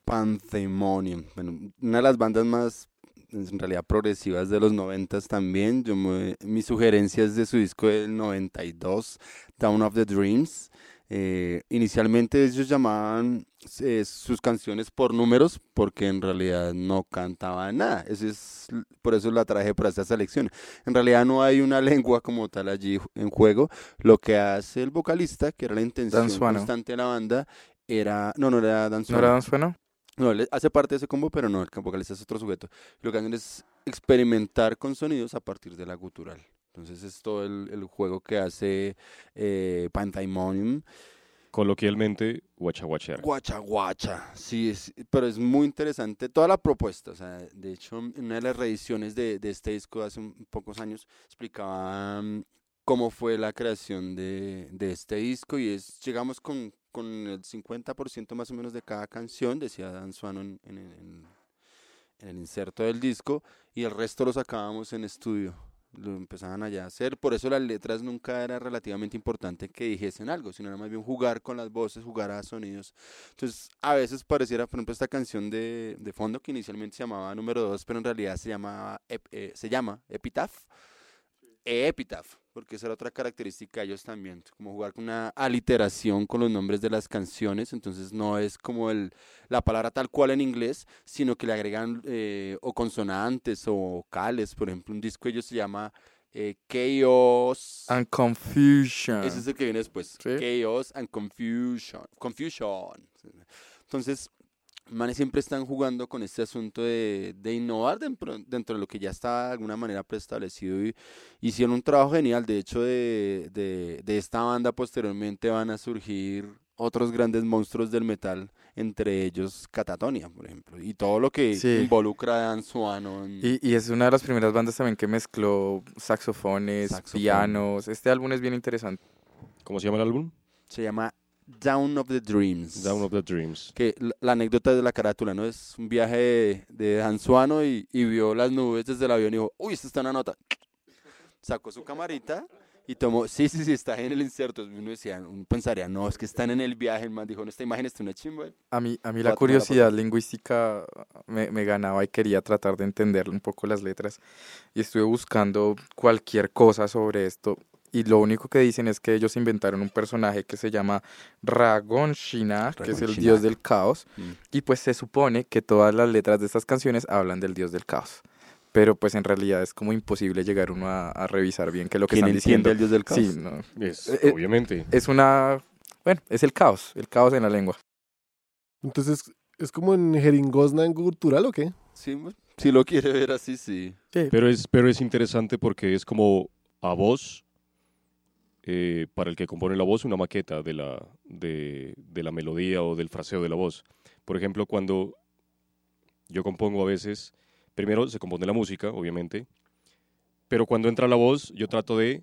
Pandemonium. Bueno, una de las bandas más, en realidad, progresivas de los noventas también. Yo me- mi sugerencia es de su disco del 92, Town of the Dreams. Eh, inicialmente ellos llamaban eh, sus canciones por números porque en realidad no cantaban nada. Eso es, por eso la traje para esta selección. En realidad no hay una lengua como tal allí en juego. Lo que hace el vocalista, que era la intención constante de la banda, era... No, no era Dan ¿No Suano. era Dan Sueno? No, él hace parte de ese combo, pero no, el vocalista es otro sujeto. Lo que hacen es experimentar con sonidos a partir de la gutural. Entonces es todo el, el juego que hace eh, Pandemonium. Coloquialmente, guachaguachera. Guacha, guacha. Sí, es, pero es muy interesante toda la propuesta. O sea, de hecho, en una de las reediciones de, de este disco hace un- pocos años explicaba mm, cómo fue la creación de, de este disco y es llegamos con, con el 50% más o menos de cada canción, decía Dan Suano en, en el- en- el inserto del disco, y el resto lo sacábamos en estudio. Lo empezaban allá a hacer, por eso las letras nunca era relativamente importante que dijesen algo, sino era más bien jugar con las voces, jugar a sonidos. Entonces, a veces pareciera, por ejemplo, esta canción de, de fondo que inicialmente se llamaba número 2, pero en realidad se, llamaba, eh, se llama Epitaph. Epitaph, porque esa era otra característica de ellos también, como jugar con una aliteración con los nombres de las canciones, entonces no es como el, la palabra tal cual en inglés, sino que le agregan eh, o consonantes o vocales, por ejemplo, un disco ellos se llama eh, Chaos. And Confusion. Ese es el que viene después. Sí. Chaos and Confusion. Confusion. Entonces, manes siempre están jugando con este asunto de, de innovar dentro, dentro de lo que ya está de alguna manera preestablecido y hicieron un trabajo genial. De hecho, de, de, de esta banda posteriormente van a surgir otros grandes monstruos del metal, entre ellos Catatonia, por ejemplo, y todo lo que Sí. involucra a Dan Suano. en- Y, y es una de las primeras bandas también que mezcló saxofones, Saxofón. pianos. Este álbum es bien interesante. ¿Cómo se llama el álbum? Se llama Down of the Dreams. Down of the Dreams. que la, la anécdota de la carátula, ¿no? Es un viaje de, de y, y vio las nubes desde el avión y dijo, uy, esta está una nota. Sacó su camarita y tomó, sí, sí, sí, está en el inserto. Uno decía, uno pensaría, no, es que están en el viaje. El man dijo, no, esta imagen está una chimba. A mí, a mí la curiosidad lingüística me, me ganaba y quería tratar de entender un poco las letras. Y estuve buscando cualquier cosa sobre esto. Y lo único que dicen es que ellos inventaron un personaje que se llama Ragon Shina, que es el dios del caos. Mm. Y pues se supone que todas las letras de estas canciones hablan del dios del caos. pero pues en realidad es como imposible llegar uno a, a revisar bien qué es lo que ¿Quién están diciendo. al dios del caos? Sí, no. Es, Eh, eh, obviamente. Es una, bueno, es el caos, el caos en la lengua. Entonces, ¿es como en jeringosna en cultural o qué? Sí, si lo quiere ver así, sí. Pero es, pero es interesante porque es como a voz, eh, para el que compone la voz, una maqueta de la, de, de la melodía o del fraseo de la voz. Por ejemplo, cuando yo compongo a veces, primero se compone la música, obviamente, pero cuando entra la voz, yo trato de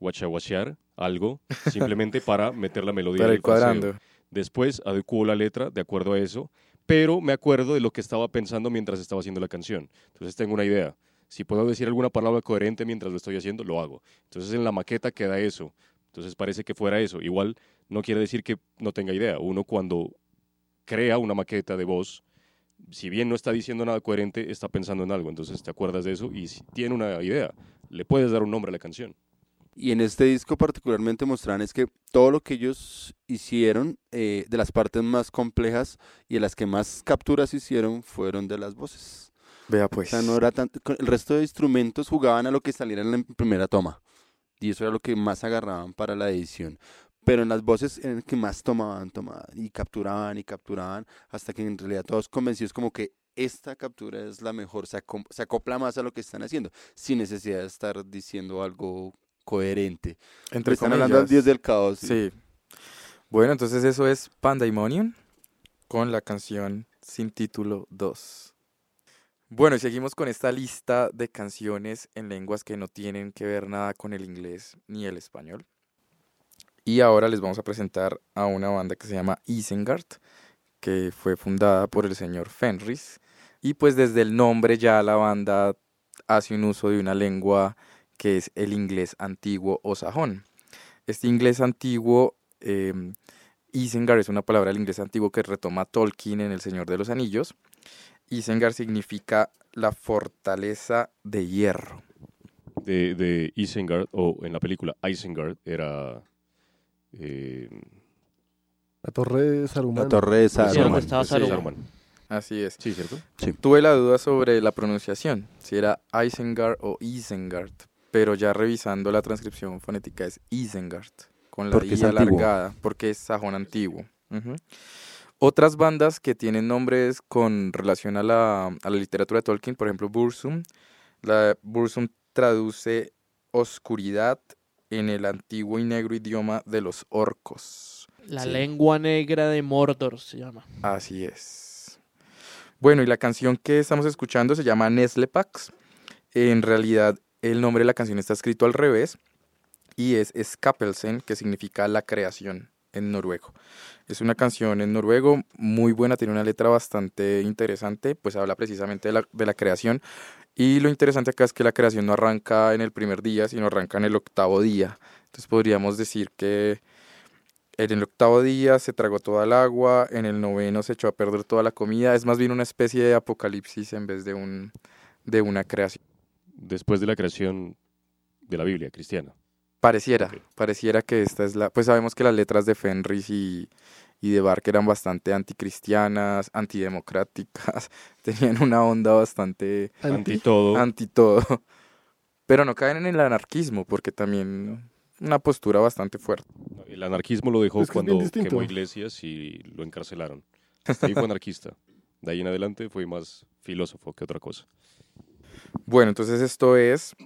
guachaguachear algo, simplemente para meter la melodía. Para ir cuadrando. Después adecuo la letra de acuerdo a eso, pero me acuerdo de lo que estaba pensando mientras estaba haciendo la canción. Entonces tengo una idea. Si puedo decir alguna palabra coherente mientras lo estoy haciendo, lo hago. Entonces en la maqueta queda eso. Entonces parece que fuera eso. Igual no quiere decir que no tenga idea. Uno cuando crea una maqueta de voz, si bien no está diciendo nada coherente, está pensando en algo. Entonces te acuerdas de eso y si tiene una idea, le puedes dar un nombre a la canción. Y en este disco particularmente mostraban es que todo lo que ellos hicieron, eh, de las partes más complejas y de las que más capturas hicieron, fueron de las voces. Vea O pues. sea, no era tanto, el resto de instrumentos jugaban a lo que saliera en la primera toma. Y eso era lo que más agarraban para la edición. Pero en las voces en el que más tomaban, tomaban y capturaban y capturaban, hasta que en realidad todos convencidos como que esta captura es la mejor, se, se acopla más a lo que están haciendo, sin necesidad de estar diciendo algo coherente. Entre están hablando al dios del caos. Sí. Bueno, entonces eso es Pandemonium con la canción sin título 2. Bueno, y seguimos con esta lista de canciones en lenguas que no tienen que ver nada con el inglés ni el español. Y ahora les vamos a presentar a una banda que se llama Isengard, que fue fundada por el señor Fenris. Y pues desde el nombre ya la banda hace un uso de una lengua que es el inglés antiguo o sajón. Este inglés antiguo, eh, Isengard es una palabra del inglés antiguo que retoma Tolkien en El Señor de los Anillos. Isengard significa la fortaleza de hierro. De, de Isengard, o en la película Isengard, era... eh, La torre de Saruman. La torre de Saruman. estaba sí, Saruman. Así es. Sí, ¿cierto? Tuve la duda sobre la pronunciación, si era Isengard o Isengard, pero ya revisando la transcripción fonética es Isengard, con la I alargada, porque es sajón antiguo. Ujú. Otras bandas que tienen nombres con relación a la, a la literatura de Tolkien, por ejemplo, Bursum. La Bursum traduce oscuridad en el antiguo y negro idioma de los orcos. La Sí. lengua negra de Mordor se llama. Así es. Bueno, y la canción que estamos escuchando se llama Neslepax. En realidad, el nombre de la canción está escrito al revés y es Skapelsen, que significa la creación en noruego. Es una canción en noruego muy buena, tiene una letra bastante interesante, pues habla precisamente de la, de la creación. Y lo interesante acá es que la creación no arranca en el primer día, sino arranca en el octavo día. Entonces podríamos decir que en el octavo día se tragó toda el agua, en el noveno se echó a perder toda la comida. Es más bien una especie de apocalipsis en vez de, un, de una creación. Después de la creación de la Biblia cristiana. Pareciera, pareciera que esta es la... Pues sabemos que las letras de Fenris y, y de Bark eran bastante anticristianas, antidemocráticas, tenían una onda bastante Anti todo. anti todo. Pero no caen en el anarquismo, porque también una postura bastante fuerte. El anarquismo lo dejó Es que cuando quemó iglesias y lo encarcelaron. Hasta ahí fue anarquista. De ahí en adelante fue más filósofo que otra cosa. Bueno, entonces esto es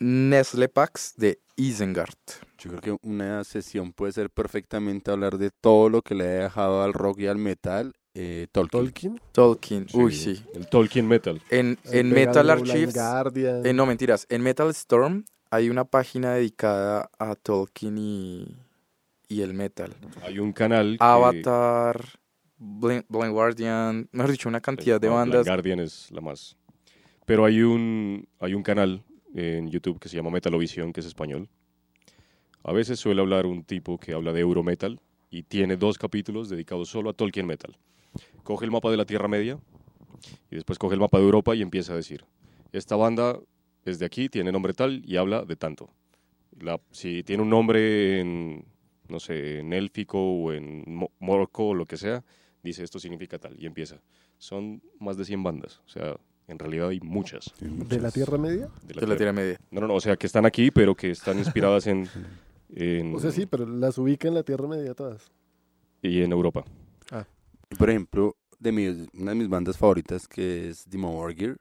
Neslepax de Isengard. Yo creo que una sesión puede ser perfectamente hablar de todo lo que le ha dejado al rock y al metal eh, Tolkien. Tolkien. Tolkien, uy, sí. El Tolkien Metal. En, en Metal Archives, Guardian. eh, no mentiras, en Metal Storm hay una página dedicada a Tolkien y, y el metal. Hay un canal. que- Avatar, Blind, Blind Guardian, mejor dicho, una cantidad de bandas. Blind Guardian es la más. Pero hay un, hay un canal en YouTube que se llama Metalovisión, que es español. A veces suele hablar un tipo que habla de Eurometal y tiene dos capítulos dedicados solo a Tolkien Metal. Coge el mapa de la Tierra Media y después coge el mapa de Europa y empieza a decir, esta banda es de aquí, tiene nombre tal y habla de tanto. La- si tiene un nombre en, no sé, en élfico o en mo- morco o lo que sea, dice esto significa tal y empieza. Son más de 100 bandas, o sea, En realidad hay muchas. ¿De la Tierra Media? De De la Tierra Media. No, no, no, o sea, que están aquí, pero que están inspiradas en, en- O sea, sí, pero las ubica en la Tierra Media todas. y en Europa. Por ejemplo, de mis, una de mis bandas favoritas que es Dimo Borgir,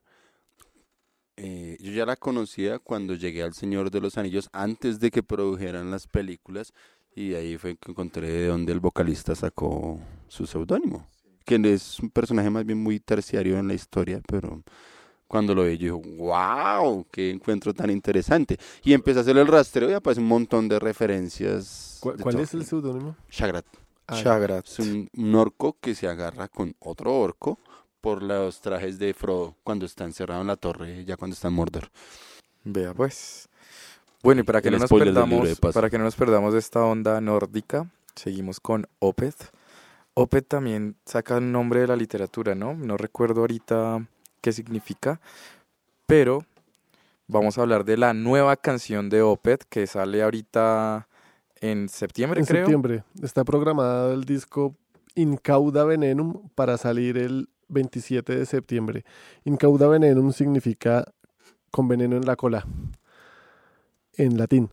eh, yo ya la conocía cuando llegué al Señor de los Anillos antes de que produjeran las películas y ahí fue que encontré de donde el vocalista sacó su seudónimo, que es un personaje más bien muy terciario en la historia, pero cuando lo vi yo dije, wow, qué encuentro tan interesante. Y empecé a hacer el rastreo y aparece un montón de referencias. ¿Cuál, de cuál es el seudónimo? Shagrat. Ah, Shagrat. Es un, un orco que se agarra con otro orco por los trajes de Frodo cuando está encerrado en la torre, ya cuando está en Mordor. Vea pues. Bueno, y para que no nos perdamos, para que no nos perdamos de esta onda nórdica, seguimos con Opeth. Opeth también saca el nombre de la literatura, ¿no? No recuerdo ahorita qué significa, pero vamos a hablar de la nueva canción de Opeth que sale ahorita en septiembre, En creo. septiembre está programado el disco Incauda Venenum para salir el 27 de septiembre. Incauda Venenum significa con veneno en la cola, en latín.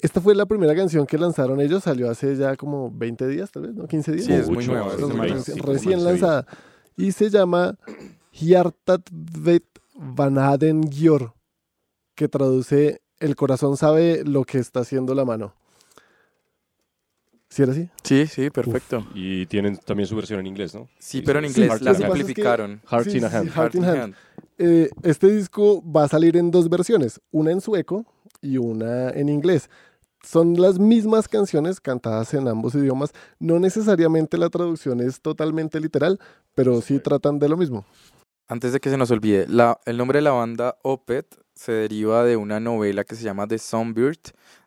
Esta fue la primera canción que lanzaron ellos, salió hace ya como 20 días, tal vez, ¿no? 15 días. Sí, es muy nueva, Recién- recién, lanzada. Y se llama Hjartat vet van Aden Gjör, que traduce El corazón sabe lo que está haciendo la mano. ¿Sí era así? Sí, sí, perfecto. Y tienen también su versión en inglés, ¿no? Sí, pero en sí, inglés Heart la simplificaron. Heart Sí, in a sí, Hand. sí, Heart in Hand. Eh, este disco va a salir en dos versiones, una en sueco y una en inglés. Son las mismas canciones cantadas en ambos idiomas. No necesariamente la traducción es totalmente literal, pero sí tratan de lo mismo. Antes de que se nos olvide, la, el nombre de la banda Opeth se deriva de una novela que se llama The Songbird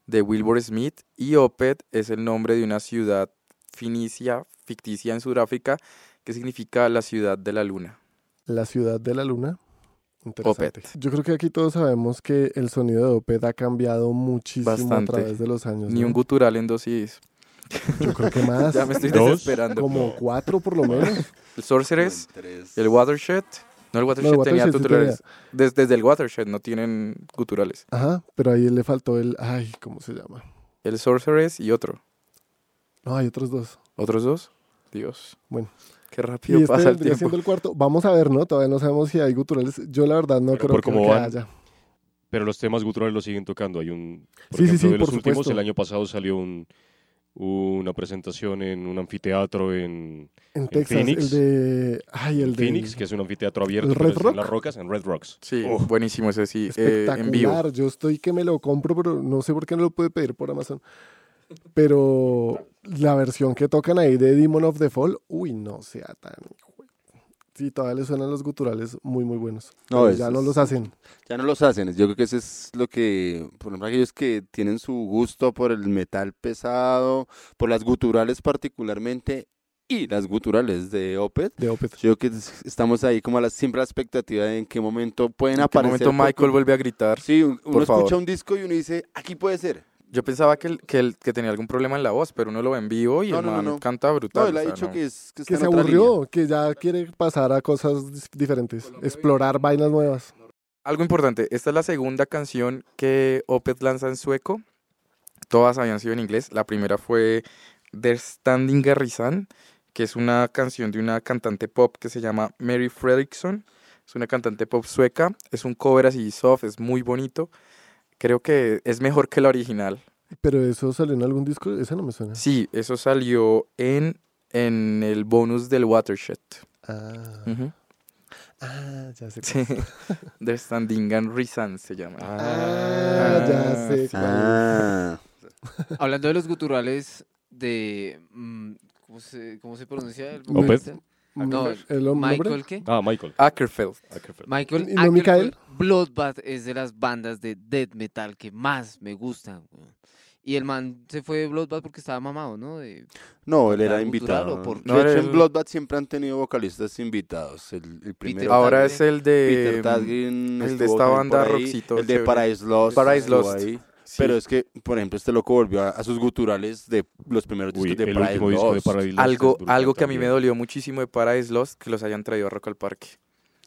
de Wilbur Smith y Opeth es el nombre de una ciudad finicia ficticia en Sudáfrica que significa la ciudad de la luna. La ciudad de la luna. Interesante. Yo creo que aquí todos sabemos que el sonido de Opeth ha cambiado muchísimo Bastante. a través de los años. Ni ¿no? un gutural en dos CDs. Yo creo que más. Ya me estoy Dos. desesperando. Como cuatro por lo menos. El Sorceress, el Watershed. No, el Watershed, No, el tenía Watershed sí guturales. Des- desde el Watershed no tienen guturales. Ajá, pero ahí le faltó el. Ay, ¿cómo se llama? El Sorceress y otro. No, hay otros dos. ¿Otros dos? Dios. Bueno. Qué rápido Y este pasa el tiempo. siendo el cuarto. Vamos a ver, ¿no? Todavía no sabemos si hay guturales. Yo la verdad no Pero creo que, cómo que van, haya. Pero los temas guturales los siguen tocando. Hay un, por Sí, sí, ejemplo, sí, de los por últimos, supuesto. el año pasado salió un, una presentación en un anfiteatro en, En Texas, Phoenix. el de. Ay, el de. Phoenix, que es un anfiteatro abierto en las rocas, en Red Rocks. Sí, Oh. buenísimo ese sí. eh, en vivo. Espectacular. Yo estoy que me lo compro, pero no sé por qué no lo puede pedir por Amazon. Pero la versión que tocan ahí de Demon of the Fall, uy, no sea tan. Sí, todavía le suenan los guturales muy, muy buenos. No, eso ya no es- los hacen. Ya no los hacen. Yo creo que eso es lo que, por ejemplo, aquellos que tienen su gusto por el metal pesado, por las guturales particularmente, y las guturales de Opeth. De Opeth. Yo creo que es- estamos ahí como a la, siempre a la expectativa de en qué momento pueden En qué aparecer. momento porque Michael vuelve a gritar. Sí, un- uno escucha favor. un disco y uno dice, aquí puede ser. Yo pensaba que, el- que, el- que tenía algún problema en la voz, pero uno lo ve en vivo y No, el no, no, man no. canta brutal. No, él o ha sea, dicho no. que, es, que, está Que en se otra aburrió, línea. que ya quiere pasar a cosas diferentes, explorar vainas nuevas. Algo importante, esta es la segunda canción que Opeth lanza en sueco. Todas habían sido en inglés. La primera fue Der Standing Risan, que es una canción de una cantante pop que se llama Mary Fredriksson. Es una cantante pop sueca. Es un cover así soft, es muy bonito. Creo que es mejor que la original. Pero eso salió en algún disco, esa no me suena. Sí, eso salió en, en el bonus del Watershed. Ah, ah, ya sé. Sí. Der Standing Risan se llama. Ah, ya sé. Ah, Hablando de los guturales de... mm, ¿cómo, se, ¿Cómo se pronuncia? el vocalista? No, ¿El nombre? Michael, ¿qué? Ah, Michael. Ackerfeld. Ackerfeld. Michael ¿Y no Michael? Bloodbath es de las bandas de death metal que más me gustan. Y el man se fue de Bloodbath porque estaba mamado, ¿no? De- no, él era ¿Algún gutural invitado. por De qué? hecho, en No, Bloodbath siempre han tenido vocalistas invitados. El, el primero, Ahora Tadgren. es el de... Peter Tadgren, el de esta banda ahí, rockcito El de. Paradise Lost. Paradise Lost. ahí. Sí. Pero es que, por ejemplo, este loco volvió a, a sus guturales de los primeros Uy, discos de Paradise disco de Lost. Paradise Lost algo, algo que a mí me dolió muchísimo de Paradise Lost, que los hayan traído a Rock al Parque.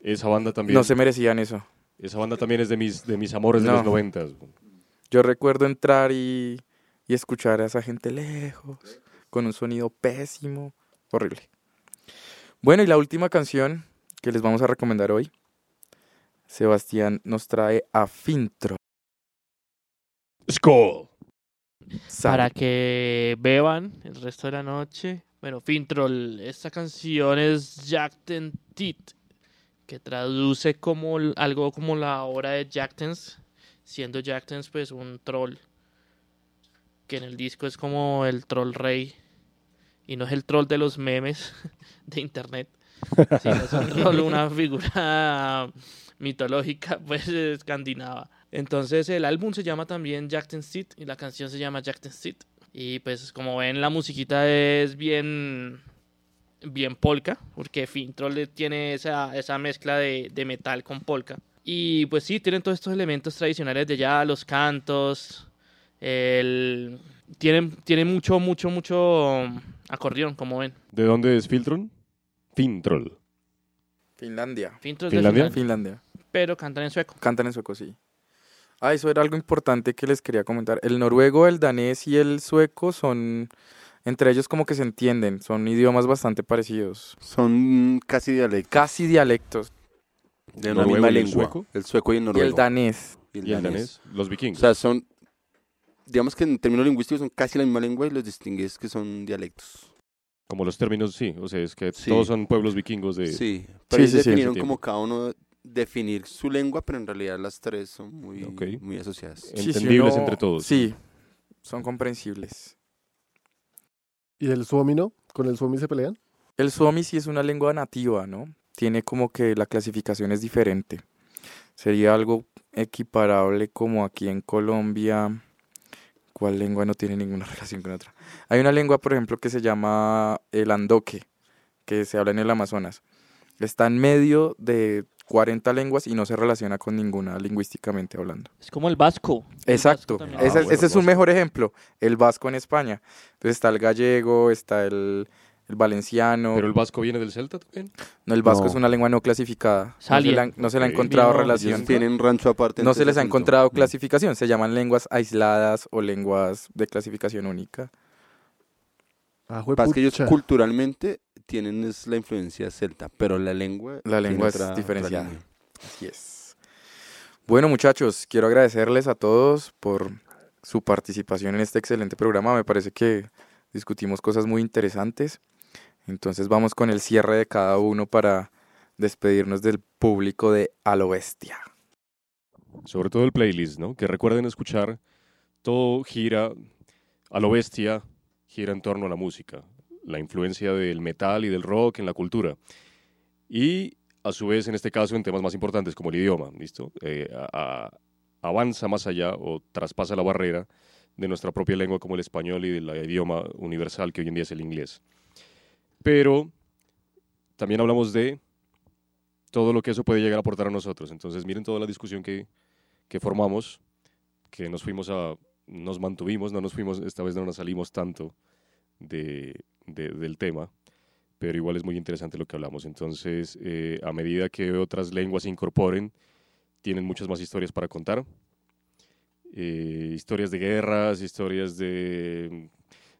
Esa banda también. No se merecían eso. Esa banda también es de mis, de mis amores de los noventas. Yo recuerdo entrar y, y escuchar a esa gente lejos, con un sonido pésimo, horrible. Bueno, y la última canción que les vamos a recomendar hoy, Sebastián nos trae a Fintro. Skull. Para que beban el resto de la noche. Bueno, Fintroll, esta canción es Jack Ten Tit, que traduce como algo como la obra de Jack Tens, siendo Jack Tens pues un troll, que en el disco es como el troll rey, y no es el troll de los memes de internet, sino es un troll, una figura mitológica pues escandinava. Entonces el álbum se llama también Jack Ten Tit y la canción se llama Jack Ten Tit. Y pues como ven la musiquita es bien bien polka, porque Fintroll tiene esa, esa mezcla de, de metal con polka. Y pues sí, tienen todos estos elementos tradicionales de allá, los cantos, el... Tienen, tienen mucho, mucho, mucho acordeón, como ven. ¿De dónde es Filtron? Fintroll. Finlandia. Fintroll de ¿Finlandia? Finlandia, Finlandia. pero cantan en sueco. Cantan en sueco, sí. Ah, eso era algo importante que les quería comentar. El noruego, el danés y el sueco son, entre ellos como que se entienden, son idiomas bastante parecidos. Son casi dialectos Casi dialectos. de una ¿Noruego misma y el lengua. sueco? El sueco y el Y noruego. el danés. y el ¿Y el danés. danés? Los O vikingos. sea, son, digamos que en términos lingüísticos son casi la misma lengua y los distingues que son dialectos. Como los términos, sí. O sea, es que Sí. todos son pueblos vikingos de... Sí, pero ellos sí, sí. definieron como cada uno definir su lengua, pero en realidad las tres son muy, Ok. muy asociadas. Entendibles entre todos. Sí, son comprensibles. ¿Y el suomi no? ¿Con el suomi se pelean? El suomi sí es una lengua nativa, ¿no? Tiene como que la clasificación es diferente. Sería algo equiparable como aquí en Colombia. ¿Cuál lengua no tiene ninguna relación con otra? Hay una lengua, por ejemplo, que se llama el andoque, que se habla en el Amazonas. Está en medio de 40 lenguas y no se relaciona con ninguna lingüísticamente hablando. Es como el vasco. El Exacto. vasco. Ah, ese, bueno, ese es un mejor ejemplo. El vasco en España. Entonces está el gallego, está el, el valenciano. ¿Pero el vasco viene del celta también? No, el vasco No. es una lengua no clasificada. No se, Salien. le han- no se le ha encontrado relación. Tienen rancho aparte. No se les ha encontrado Mm. clasificación. Se llaman lenguas aisladas o lenguas de clasificación única. Ah, que ellos culturalmente tienen es la influencia celta, pero la lengua... La lengua es otra- diferenciada. Así es. Bueno, muchachos, quiero agradecerles a todos por su participación en este excelente programa. Me parece que discutimos cosas muy interesantes. Entonces vamos con el cierre de cada uno para despedirnos del público de A lo Bestia. Sobre todo el playlist, ¿no? Que recuerden escuchar, todo gira a lo bestia, gira en torno a la música, la influencia del metal y del rock en la cultura. Y a su vez, en este caso, en temas más importantes como el idioma, ¿listo? Eh, a- a- avanza más allá o traspasa la barrera de nuestra propia lengua como el español y del idioma universal que hoy en día es el inglés. Pero también hablamos de todo lo que eso puede llegar a aportar a nosotros. Entonces, miren toda la discusión que, que formamos, que nos fuimos a, nos mantuvimos, no nos fuimos, esta vez no nos salimos tanto de, de- del tema, pero igual es muy interesante lo que hablamos. Entonces, eh, a medida que otras lenguas se incorporen, tienen muchas más historias para contar. Eh, historias de guerras, historias de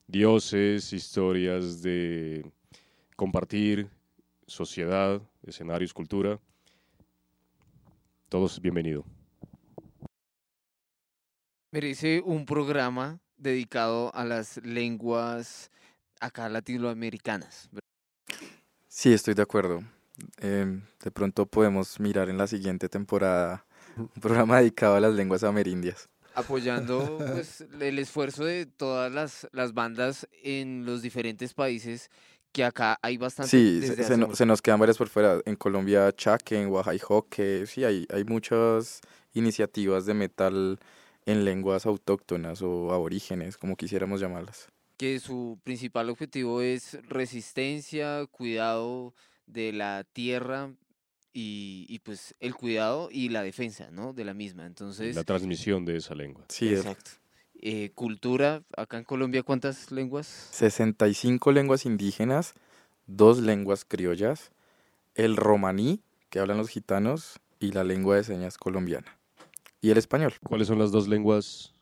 dioses, historias de compartir, sociedad, escenarios, cultura. Todos bienvenido. Merece un programa dedicado a las lenguas acá latinoamericanas. Sí, estoy de acuerdo. Em, de pronto podemos mirar en la siguiente temporada un programa dedicado a las lenguas amerindias. apoyando pues, el esfuerzo de todas las, las bandas en los diferentes países que acá hay bastante. Sí, se, se no- se nos quedan varias por fuera. En Colombia, Chaque, en Oaxaca, sí, hay, hay muchas iniciativas de metal en lenguas autóctonas o aborígenes, como quisiéramos llamarlas. Que su principal objetivo es resistencia, cuidado de la tierra y, y, pues el cuidado y la defensa, ¿no? De la misma. Entonces, La transmisión de esa lengua. Sí, exacto. Eh, cultura, acá en Colombia, ¿cuántas lenguas? 65 lenguas indígenas, dos lenguas criollas, el romaní, que hablan los gitanos y la lengua de señas colombiana. Y el español. ¿Cuáles son las dos lenguas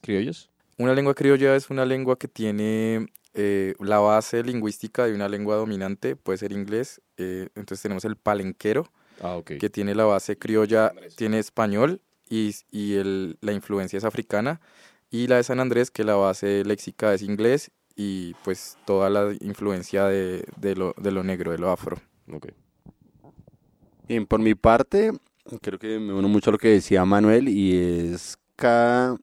criollas? Una lengua criolla es una lengua que tiene eh, la base lingüística de una lengua dominante, puede ser inglés. eh, entonces tenemos el palenquero, Ah, que tiene la base criolla, tiene español y, y el- la influencia es africana. Y la de San Andrés, que la base léxica es inglés y pues toda la influencia de, de lo, de lo negro, de lo afro. ok. Bien, por mi parte, creo que me uno mucho a lo que decía Manuel y es cada...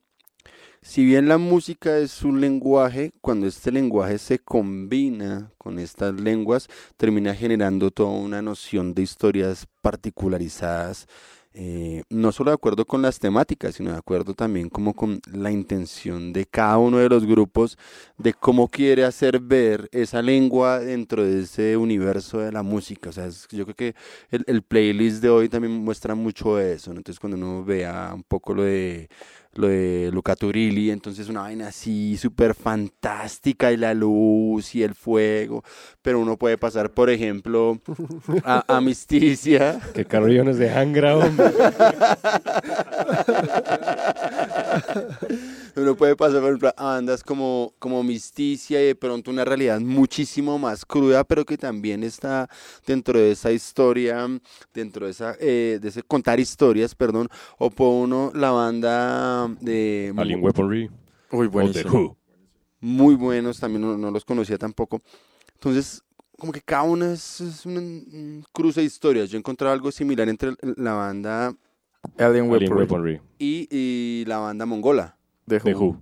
Si bien la música es un lenguaje, cuando este lenguaje se combina con estas lenguas, termina generando toda una noción de historias particularizadas, eh, no solo de acuerdo con las temáticas, sino de acuerdo también como con la intención de cada uno de los grupos de cómo quiere hacer ver esa lengua dentro de ese universo de la música. O sea, es- yo creo que el, playlist de hoy también muestra mucho eso, ¿no? Entonces cuando uno vea un poco lo de lo de Luca Turilli, entonces una vaina así súper fantástica y la luz y el fuego, pero uno puede pasar, por ejemplo, a Amisticia. Que carrillones de Angra, hombre. Uno puede pasar por ejemplo, a bandas como, como Misticia y de pronto una realidad muchísimo más cruda, pero que también está dentro de esa historia, dentro de esa, eh, de ese contar historias, perdón, o por uno la banda de Alien Weaponry. Uy, O The buenísimo. Who. muy buenos, también no, no los conocía tampoco. Entonces, como que cada una es, es un, un cruce de historias. Yo encontraba algo similar entre la banda Alien Alien Weaponry. Y, y la banda mongola. The The Who.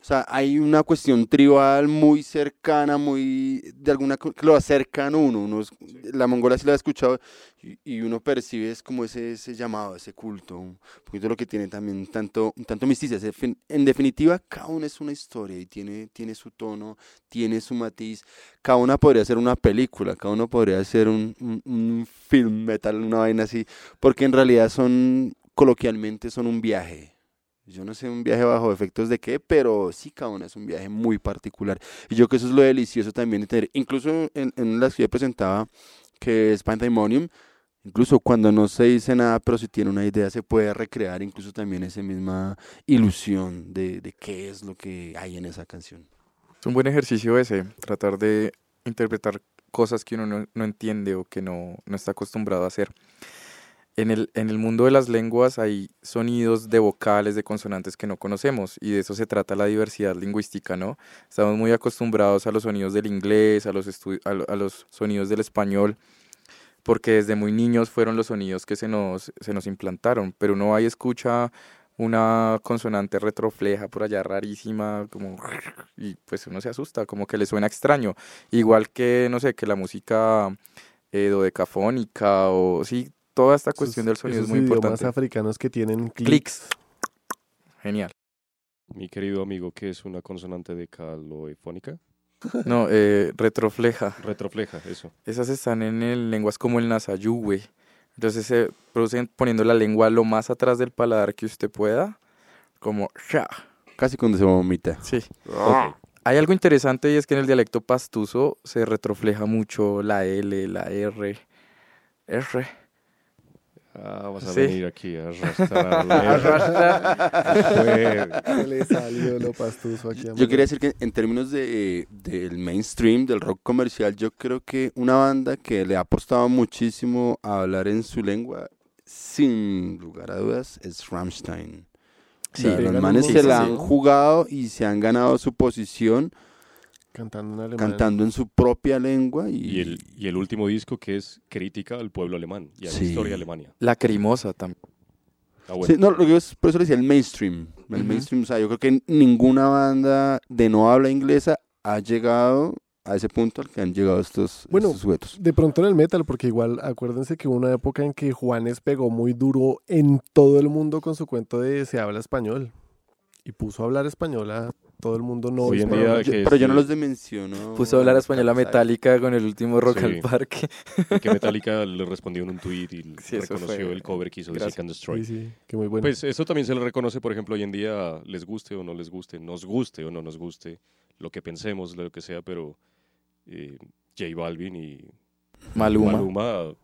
O sea, hay una cuestión tribal muy cercana, muy de alguna que lo acercan a uno. uno es- la mongola sí la ha escuchado y, y uno percibe es como ese, ese llamado, ese culto, un poquito lo que tiene también tanto, tanto fin- En definitiva, cada una es una historia y tiene, tiene su tono, tiene su matiz. Cada una podría ser una película, cada uno podría ser un, un, un film metal, una vaina así, porque en realidad son, coloquialmente, son un viaje. Yo no sé un viaje bajo efectos de qué, pero sí una es un viaje muy particular. Y yo creo que eso es lo delicioso también de tener, incluso en, en que yo presentaba, que es Pandemonium, incluso cuando no se dice nada, pero si tiene una idea, se puede recrear incluso también esa misma ilusión de, de qué es lo que hay en esa canción. Es un buen ejercicio ese, tratar de interpretar cosas que uno no, no entiende o que no, no está acostumbrado a hacer. En el, en el mundo de las lenguas hay sonidos de vocales, de consonantes que no conocemos y de eso se trata la diversidad lingüística, ¿no? Estamos muy acostumbrados a los sonidos del inglés, a los, a, a los sonidos del español, porque desde muy niños fueron los sonidos que se nos, se nos implantaron, pero uno ahí escucha una consonante retrofleja por allá rarísima, como y pues uno se asusta, como que le suena extraño. Igual que, no sé, que la música eh, dodecafónica o sí, toda esta cuestión del Esos- sonido es esos muy idiomas importante. africanos que tienen clics. Clics. Genial. Mi querido amigo, ¿qué es una consonante decaloefónica? No, eh, retrofleja. Retrofleja, eso. Esas están en el- lenguas como el nasayugüe. Entonces se producen poniendo la lengua lo más atrás del paladar que usted pueda, como sha. Casi cuando se vomita. Sí. Ok. Hay algo interesante y es que en el dialecto pastuso se retrofleja mucho la L, la R. R. Ah, vas a Sí. venir aquí a arrastrar. Se le salió lo pastuso aquí a Yo quería decir que en términos de, del mainstream, del rock comercial, yo creo que una banda que le ha apostado muchísimo a hablar en su lengua, sin lugar a dudas, es Rammstein. Sí, O sea, pegan los manes se la han jugado y se han ganado su posición Cantando en alemán. cantando en su propia lengua y, y, el, y el último disco que es crítica al pueblo alemán y a la historia de Alemania. Lacrimosa también. Ah, bueno. Sí, no, lo que yo es- por eso le decía el mainstream. El mainstream, o sea, yo creo que ninguna banda de no habla inglesa ha llegado a ese punto al que han llegado estos, Bueno, estos sujetos. De pronto en el metal, porque igual acuérdense que hubo una época en que Juanes pegó muy duro en todo el mundo con su cuento de se habla español. Y puso a hablar español a todo el mundo no Hoy en día Yo- que pero yo no los dimensiono. Puso a hablar española ¿sabes? metálica con el último Rock Sí. al Parque. Y que Metallica le respondió en un tweet y Sí, reconoció fue- el cover que hizo de and Destroy. Sí, sí, que muy bueno. Pues eso también se le reconoce, por ejemplo, hoy en día, les guste o no les guste, nos guste o no nos guste, lo que pensemos, lo que sea, pero eh, J Balvin y Maluma. Maluma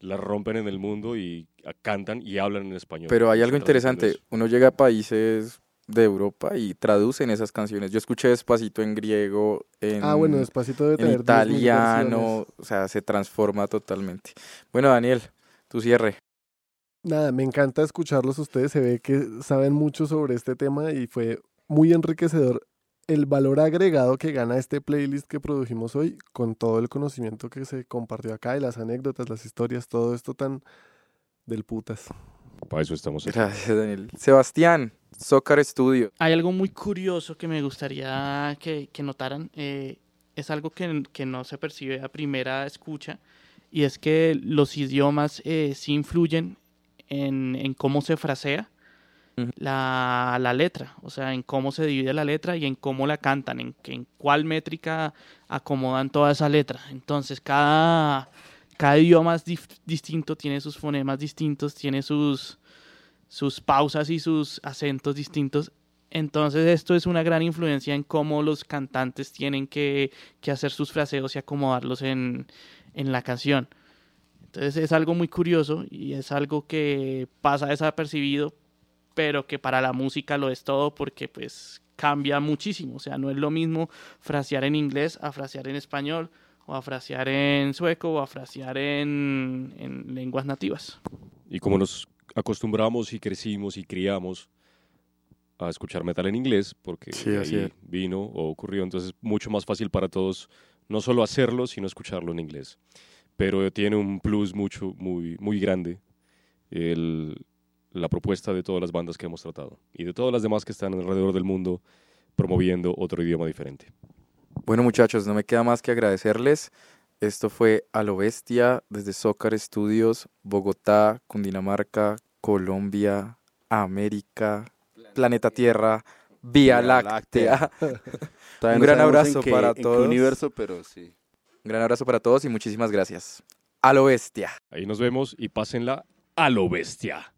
la rompen en el mundo y ah, cantan y hablan en español. Pero hay algo interesante. Uno llega a países de Europa y traducen esas canciones. Yo escuché Despacito en griego, en, Ah, bueno, despacito de en tener 10.000 italiano, o sea, se transforma totalmente. Bueno, Daniel, tu cierre. Nada, me encanta escucharlos ustedes, se ve que saben mucho sobre este tema y fue muy enriquecedor el valor agregado que gana este playlist que produjimos hoy con todo el conocimiento que se compartió acá y las anécdotas, las historias, todo esto tan del putas. Para eso estamos aquí. Gracias, Daniel. Sebastián, Zócar Studio. Hay algo muy curioso que me gustaría que, que notaran. eh, es algo que, que no se percibe a primera escucha. Y es que los idiomas eh, sí influyen en, en cómo se frasea la, la letra. O sea, en cómo se divide la letra y en cómo la cantan. En, en cuál métrica acomodan toda esa letra. Entonces, cada, cada idioma es distinto, tiene sus fonemas distintos, tiene sus, sus pausas y sus acentos distintos. Entonces esto es una gran influencia en cómo los cantantes tienen que, que hacer sus fraseos y acomodarlos en, en la canción. Entonces es algo muy curioso y es algo que pasa desapercibido, pero que para la música lo es todo porque pues cambia muchísimo. O sea, no es lo mismo frasear en inglés a frasear en español o a frasear en sueco o a frasear en, en lenguas nativas. Y como nos acostumbramos y crecimos y criamos a escuchar metal en inglés, porque Sí, ahí vino o ocurrió, entonces es mucho más fácil para todos no solo hacerlo, sino escucharlo en inglés. Pero tiene un plus mucho, muy, muy grande el- la propuesta de todas las bandas que hemos tratado y de todas las demás que están alrededor del mundo promoviendo otro idioma diferente. Bueno, muchachos, no me queda más que agradecerles. Esto fue A lo Bestia desde Zócar Studios, Bogotá, Cundinamarca, Colombia, América, Planeta Tierra, Vía Vía Láctea. Un no gran abrazo en qué- para en qué todos. universo, pero sí. Un gran abrazo para todos y muchísimas gracias. A lo Bestia. Ahí nos vemos y pásenla a lo bestia.